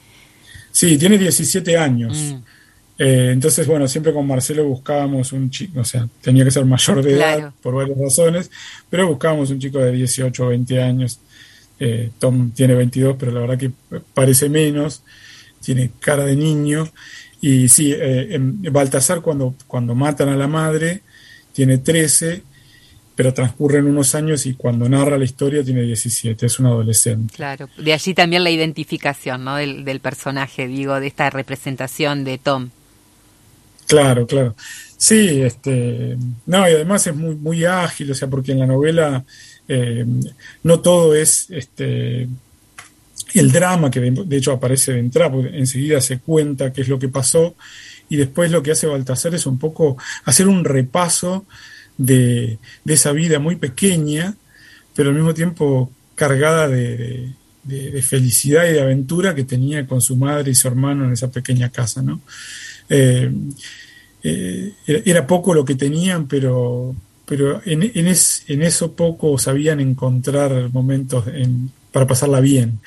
Sí, tiene 17 años. Mm. Eh, entonces, bueno, siempre con Marcelo buscábamos un chico, o sea, tenía que ser mayor de edad por varias razones, pero buscábamos un chico de 18 o 20 años. Eh, Tom tiene 22, pero la verdad que parece menos, tiene cara de niño. Y sí, eh, en Baltasar cuando, cuando matan a la madre, tiene 13, pero transcurren unos años y cuando narra la historia tiene 17, es un adolescente. Claro, de allí también la identificación ¿no? del, del personaje, digo, de esta representación de Tom. Claro, claro. Sí, este, no, y además es muy, muy ágil, o sea, porque en la novela eh, no todo es este, el drama que de, hecho aparece de entrada, porque enseguida se cuenta qué es lo que pasó, y después lo que hace Baltasar es un poco hacer un repaso de, de esa vida muy pequeña, pero al mismo tiempo cargada de, de, felicidad y de aventura que tenía con su madre y su hermano en esa pequeña casa, ¿no? Eh, eh, era poco lo que tenían, pero, pero en, en, en eso poco sabían encontrar momentos para pasarla bien.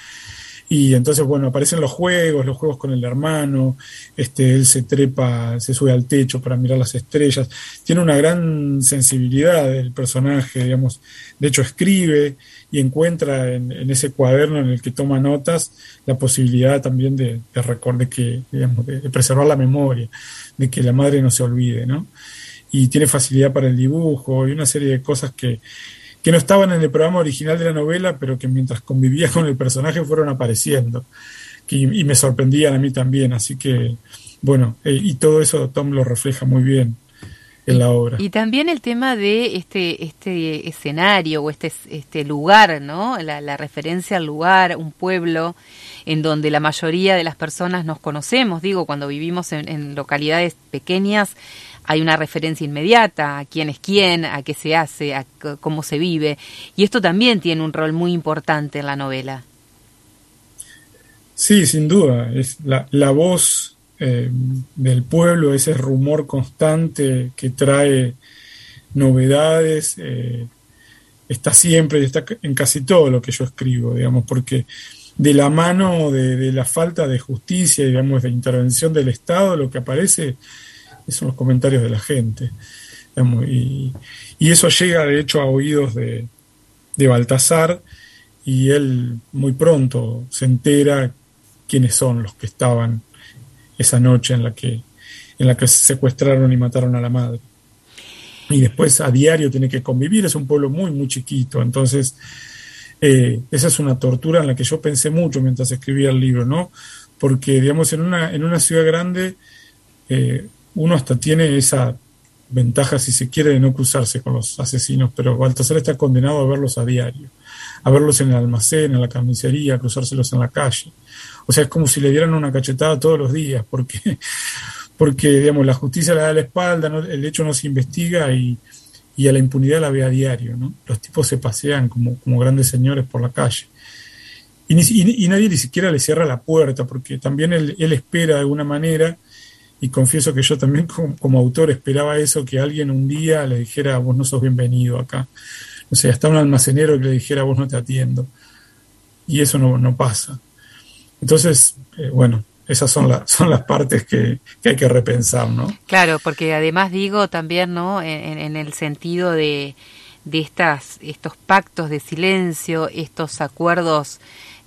Y entonces, bueno, aparecen los juegos, los juegos con el hermano, este, él se trepa, se sube al techo para mirar las estrellas. Tiene una gran sensibilidad el personaje, digamos. De hecho, escribe y encuentra en, ese cuaderno en el que toma notas la posibilidad también de, de recordar, que, digamos, de, preservar la memoria, de que la madre no se olvide, ¿no? Y tiene facilidad para el dibujo y una serie de cosas que, que no estaban en el programa original de la novela, pero que mientras convivía con el personaje fueron apareciendo. y me sorprendían a mí también. Así que, bueno, eh, y todo eso Tom lo refleja muy bien en la obra. Y también el tema de este, este escenario o este, este lugar, ¿no? La, referencia al lugar, un pueblo en donde la mayoría de las personas nos conocemos, digo, cuando vivimos en localidades pequeñas, hay una referencia inmediata a quién es quién, a qué se hace, a cómo se vive. Y esto también tiene un rol muy importante en la novela. Sí, sin duda. Es la, la voz eh, del pueblo, ese rumor constante que trae novedades, eh, está siempre y está en casi todo lo que yo escribo, digamos, porque de la mano de, de la falta de justicia, digamos, de intervención del Estado, lo que aparece son los comentarios de la gente. Y, eso llega de hecho a oídos de, de Baltasar y él muy pronto se entera quiénes son los que estaban esa noche en la que, en la que secuestraron y mataron a la madre. Y después a diario tiene que convivir, es un pueblo muy, muy chiquito, entonces eh, esa es una tortura en la que yo pensé mucho mientras escribía el libro, ¿no? Porque, digamos, en una, en una ciudad grande eh, uno hasta tiene esa ventaja, si se quiere, de no cruzarse con los asesinos, pero Baltasar está condenado a verlos a diario, a verlos en el almacén, en la carnicería, a cruzárselos en la calle. O sea, es como si le dieran una cachetada todos los días, porque, porque digamos, la justicia le da la espalda, el hecho no se investiga y, y, a la impunidad la ve a diario. ¿no? Los tipos se pasean como, como grandes señores por la calle. Y, y, nadie ni siquiera le cierra la puerta, porque también él, él espera de alguna manera y confieso que yo también como, autor esperaba eso, que alguien un día le dijera, vos no sos bienvenido acá. O sea, hasta un almacenero que le dijera, vos no te atiendo. Y eso no, no pasa. Entonces, eh, bueno, esas son, las son las partes que, hay que repensar, ¿no? Claro, porque además digo también, ¿no? En, en el sentido de, de estas, estos pactos de silencio, estos acuerdos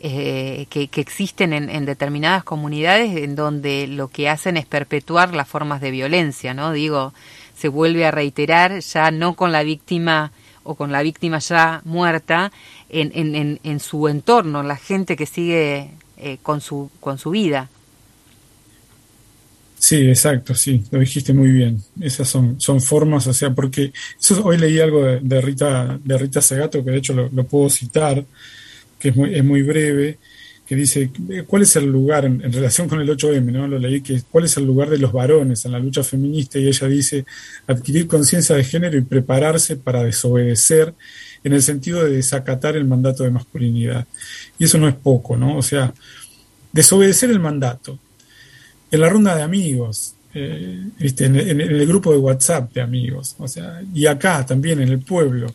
eh, que, existen en, determinadas comunidades en donde lo que hacen es perpetuar las formas de violencia, ¿no? Digo, se vuelve a reiterar ya no con la víctima o con la víctima ya muerta en, en, en su entorno, la gente que sigue eh, con, su, con su vida. Sí, exacto, sí, lo dijiste muy bien. Esas son, son formas, o sea, porque hoy leí algo de, Rita de Rita Segato, que de hecho lo puedo citar, que es muy, es muy breve, que dice, ¿cuál es el lugar en, relación con el 8M? ¿no? Lo leí, que ¿cuál es el lugar de los varones en la lucha feminista? Y ella dice, adquirir conciencia de género y prepararse para desobedecer en el sentido de desacatar el mandato de masculinidad. Y eso no es poco, ¿no? O sea, desobedecer el mandato. En la ronda de amigos, eh, en, en, el grupo de WhatsApp de amigos, o sea, y acá también en el pueblo,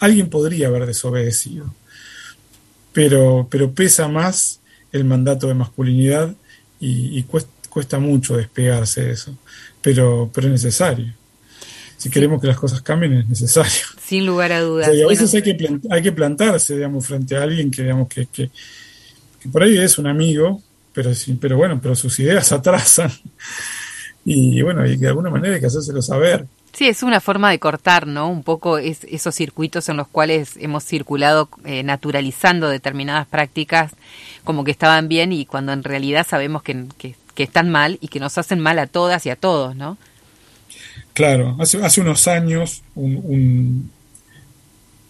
alguien podría haber desobedecido pero, pero pesa más el mandato de masculinidad y, cuesta, mucho despegarse de eso, pero, pero es necesario. Si queremos que las cosas cambien es necesario. Sin lugar a dudas. y a veces hay, que hay que plantarse, digamos, frente a alguien que, digamos, que, que, por ahí es un amigo, pero, pero bueno, pero sus ideas atrasan. Y bueno, y de alguna manera hay que hacérselo saber. Sí, es una forma de cortar, ¿no? Un poco es, esos circuitos en los cuales hemos circulado eh, naturalizando determinadas prácticas como que estaban bien y cuando en realidad sabemos que, que, están mal y que nos hacen mal a todas y a todos, ¿no? Claro, hace, hace unos años un,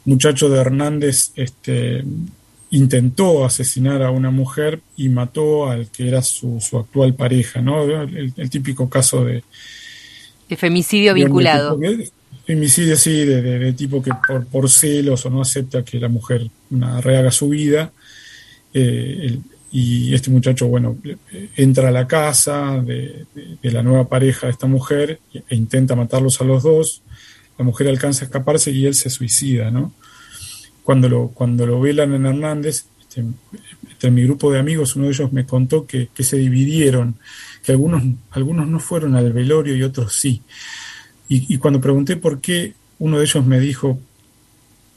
muchacho de Hernández este, intentó asesinar a una mujer y mató al que era su, su actual pareja, ¿no? el típico caso de de femicidio vinculado. femicidio, sí, de, tipo que por, por, celos o no acepta que la mujer una, rehaga su vida. Eh, y este muchacho, bueno, entra a la casa de, la nueva pareja de esta mujer e intenta matarlos a los dos. La mujer alcanza a escaparse y él se suicida, ¿no? Cuando lo, cuando lo velan en Hernández, este, entre mi grupo de amigos, uno de ellos me contó que, que se dividieron, que algunos, algunos no fueron al velorio y otros sí. Y, y cuando pregunté por qué, uno de ellos me dijo,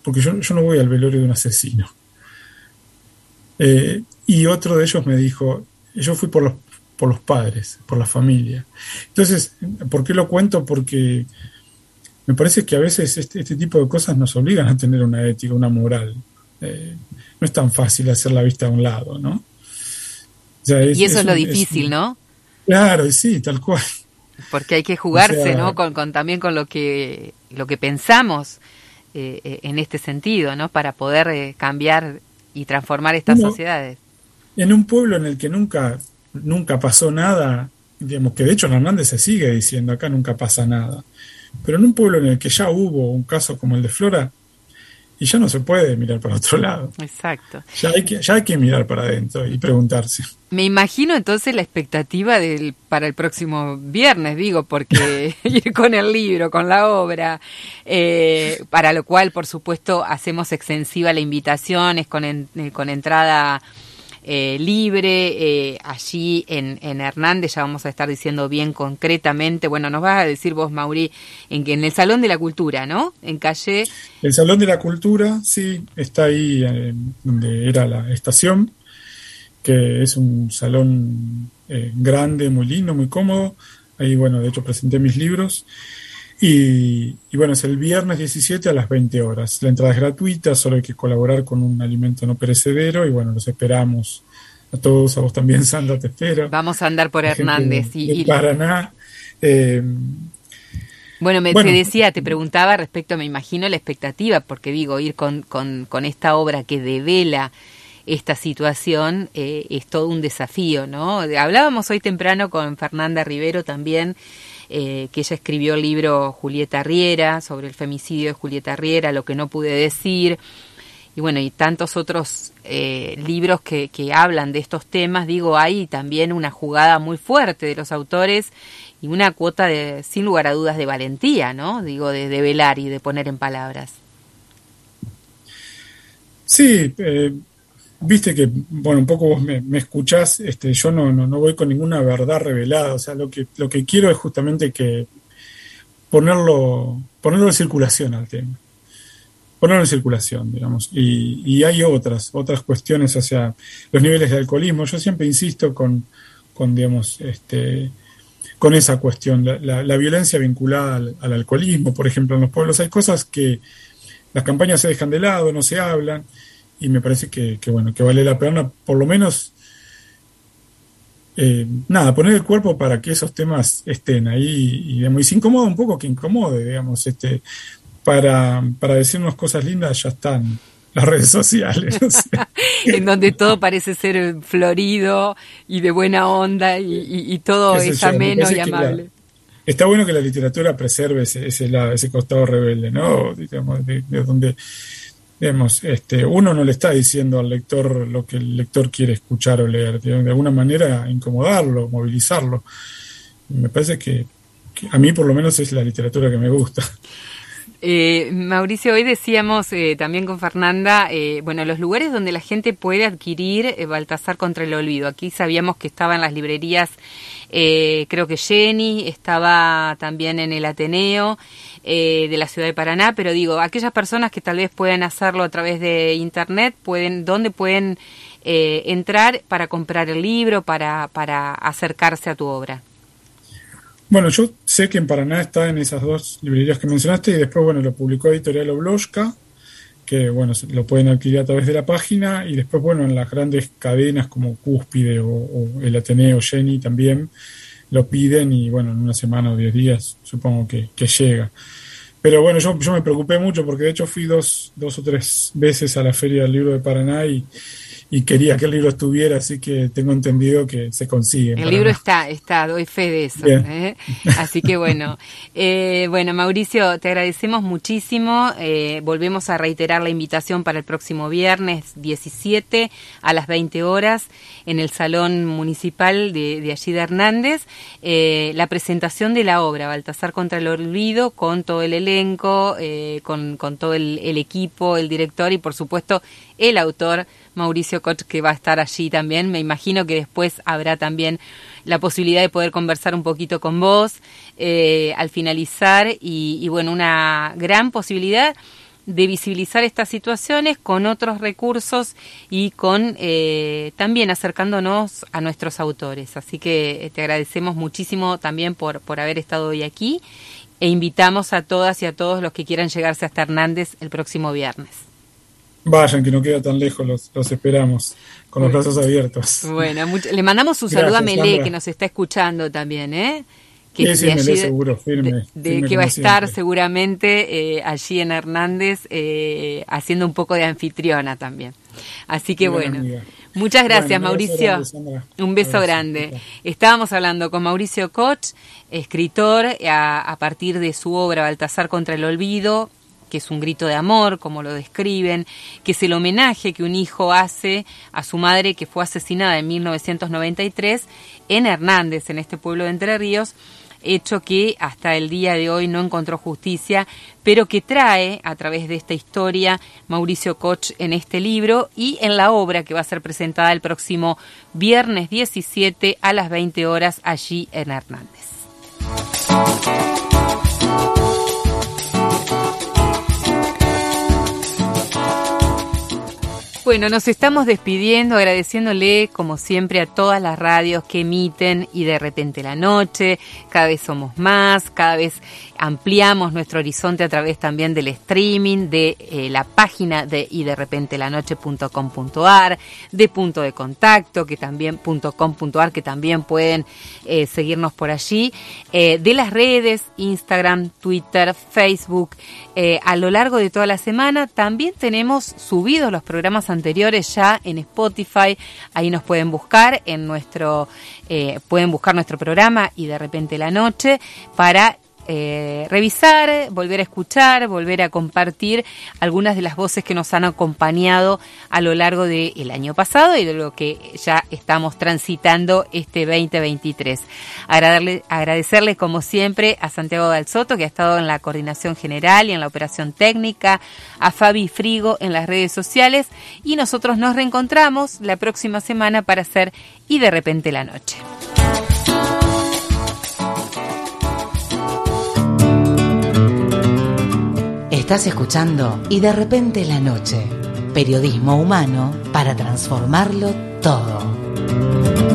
porque yo, yo no voy al velorio de un asesino. Eh, y otro de ellos me dijo, yo fui por los, por los padres, por la familia. Entonces, ¿por qué lo cuento? Porque me parece que a veces este, este tipo de cosas nos obligan a tener una ética, una moral. Eh, no es tan fácil hacer la vista a un lado, ¿no? O sea, es, y eso es, es lo un, difícil, es, ¿no? Claro, sí, tal cual. Porque hay que jugarse, o sea, ¿no? Con, con, también con lo que, lo que pensamos eh, en este sentido, ¿no? Para poder eh, cambiar y transformar estas sociedades. En un pueblo en el que nunca, nunca pasó nada, digamos que de hecho Hernández se sigue diciendo acá nunca pasa nada, pero en un pueblo en el que ya hubo un caso como el de Flora, y ya no se puede mirar para otro lado. Exacto. Ya hay que, ya hay que mirar para adentro y preguntarse. Me imagino entonces la expectativa del, para el próximo viernes, digo, porque ir con el libro, con la obra, eh, para lo cual, por supuesto, hacemos extensiva la invitación, es con, en, eh, con entrada eh, libre, eh, allí en, en, Hernández, ya vamos a estar diciendo bien concretamente, bueno, nos vas a decir vos, Mauri, en, que en el Salón de la Cultura, ¿no? En calle... El Salón de la Cultura, sí, está ahí eh, donde era la estación, que es un salón eh, grande, muy lindo, muy cómodo. Ahí, bueno, de hecho presenté mis libros. Y, y, bueno, es el viernes 17 a las 20 horas. La entrada es gratuita, solo hay que colaborar con un alimento no perecedero y bueno, los esperamos a todos, a vos también, Sandra, te espero. Vamos a andar por Hernández. De, y, de Paraná. Eh, bueno, me bueno, te decía, te preguntaba respecto, me imagino, la expectativa, porque digo, ir con, con, con esta obra que devela esta situación eh, es todo un desafío, ¿no? Hablábamos hoy temprano con Fernanda Rivero también eh, que ella escribió el libro Julieta Riera, sobre el femicidio de Julieta Riera, Lo que no pude decir, y bueno, y tantos otros eh, libros que, que hablan de estos temas, digo, hay también una jugada muy fuerte de los autores y una cuota de, sin lugar a dudas, de valentía, ¿no? Digo, de, velar y de poner en palabras. Sí, eh, viste que, bueno, un poco vos me, me escuchás, este, yo no, no, no, voy con ninguna verdad revelada, o sea, lo que, lo que quiero es justamente que ponerlo, ponerlo en circulación al tema, ponerlo en circulación, digamos, y, y hay otras, otras cuestiones, sea, los niveles de alcoholismo, yo siempre insisto con, con digamos, este, con esa cuestión, la, la, violencia vinculada al alcoholismo, por ejemplo, en los pueblos. Hay cosas que las campañas se dejan de lado, no se hablan, y me parece que, que, bueno que vale la pena por lo menos eh, nada poner el cuerpo para que esos temas estén ahí y, digamos, y se incomoda un poco que incomode digamos este para, para decirnos cosas lindas ya están las redes sociales o sea. en donde todo parece ser florido y de buena onda y, y, y todo es ameno y amable la, está bueno que la literatura preserve ese, ese lado ese costado rebelde no digamos de, de donde digamos, este, uno no le está diciendo al lector lo que el lector quiere escuchar o leer, de alguna manera incomodarlo, movilizarlo. Me parece que, a mí por lo menos es la literatura que me gusta. Eh, Mauricio, hoy decíamos eh, también con Fernanda, eh, bueno, los lugares donde la gente puede adquirir eh, Baltasar contra el olvido. Aquí sabíamos que estaba en las librerías, eh, creo que Jenny, estaba también en el Ateneo eh, de la ciudad de Paraná, pero digo, aquellas personas que tal vez puedan hacerlo a través de Internet, pueden, ¿dónde pueden entrar para comprar el libro, para, para acercarse a tu obra? Bueno, yo sé que en Paraná está en esas dos librerías que mencionaste y después, bueno, lo publicó Editorial Obloshka, que, bueno, lo pueden adquirir a través de la página y después, bueno, en las grandes cadenas como Cúspide o, el Ateneo Jenny también lo piden y, bueno, en una semana o diez días supongo que, que llega. Pero bueno, yo, yo me preocupé mucho porque de hecho fui dos, dos o tres veces a la Feria del Libro de Paraná y, y quería que el libro estuviera, así que tengo entendido que se consigue. El libro está, está, doy fe de eso. ¿eh? Así que bueno, eh, bueno Mauricio, te agradecemos muchísimo. Eh, volvemos a reiterar la invitación para el próximo viernes 17 a las 20 horas en el Salón Municipal de, de allí de Hernández, eh, la presentación de la obra Baltasar contra el Olvido con todo el elenco, eh, con, con todo el, el equipo, el director y por supuesto el autor Mauricio Koch, que va a estar allí también. Me imagino que después habrá también la posibilidad de poder conversar un poquito con vos eh, al finalizar y, bueno, una gran posibilidad de visibilizar estas situaciones con otros recursos y con eh, también acercándonos a nuestros autores. Así que eh, te agradecemos muchísimo también por, por haber estado hoy aquí e invitamos a todas y a todos los que quieran llegarse hasta Hernández el próximo viernes. Vayan, que no queda tan lejos, los, los esperamos, con los brazos abiertos. Bueno, le mandamos un saludo a Melé, que nos está escuchando también, ¿eh? que, sí, sí, seguro, firme, de, que va a estar seguramente eh, allí en Hernández eh, haciendo un poco de anfitriona también. Así que bueno, muchas gracias Mauricio. un beso grande. Estábamos hablando con Mauricio Koch, escritor a, a partir de su obra Baltasar contra el Olvido, que es un grito de amor, como lo describen, que es el homenaje que un hijo hace a su madre que fue asesinada en 1993 en Hernández, en este pueblo de Entre Ríos, hecho que hasta el día de hoy no encontró justicia, pero que trae a través de esta historia Mauricio Koch en este libro y en la obra que va a ser presentada el próximo viernes 17 a las 20 horas allí en Hernández. Bueno, nos estamos despidiendo, agradeciéndole como siempre a todas las radios que emiten y de repente la noche, cada vez somos más, cada vez ampliamos nuestro horizonte a través también del streaming, de eh, la página de y de repente la noche.com.ar, de punto de contacto, que también .com.ar, que también pueden eh, seguirnos por allí, eh, de las redes, Instagram, Twitter, Facebook, a lo largo de toda la semana. También tenemos subidos los programas anteriores ya en Spotify, ahí nos pueden buscar en nuestro, pueden buscar nuestro programa y de repente la noche para eh, revisar, volver a escuchar, volver a compartir algunas de las voces que nos han acompañado a lo largo del año pasado y de lo que ya estamos transitando este 2023. Agradarle, agradecerle como siempre a Santiago Soto que ha estado en la coordinación general y en la operación técnica, a Fabi Frigo en las redes sociales y nosotros nos reencontramos la próxima semana para hacer y de repente la noche. Estás escuchando y de repente la noche. Periodismo humano para transformarlo todo.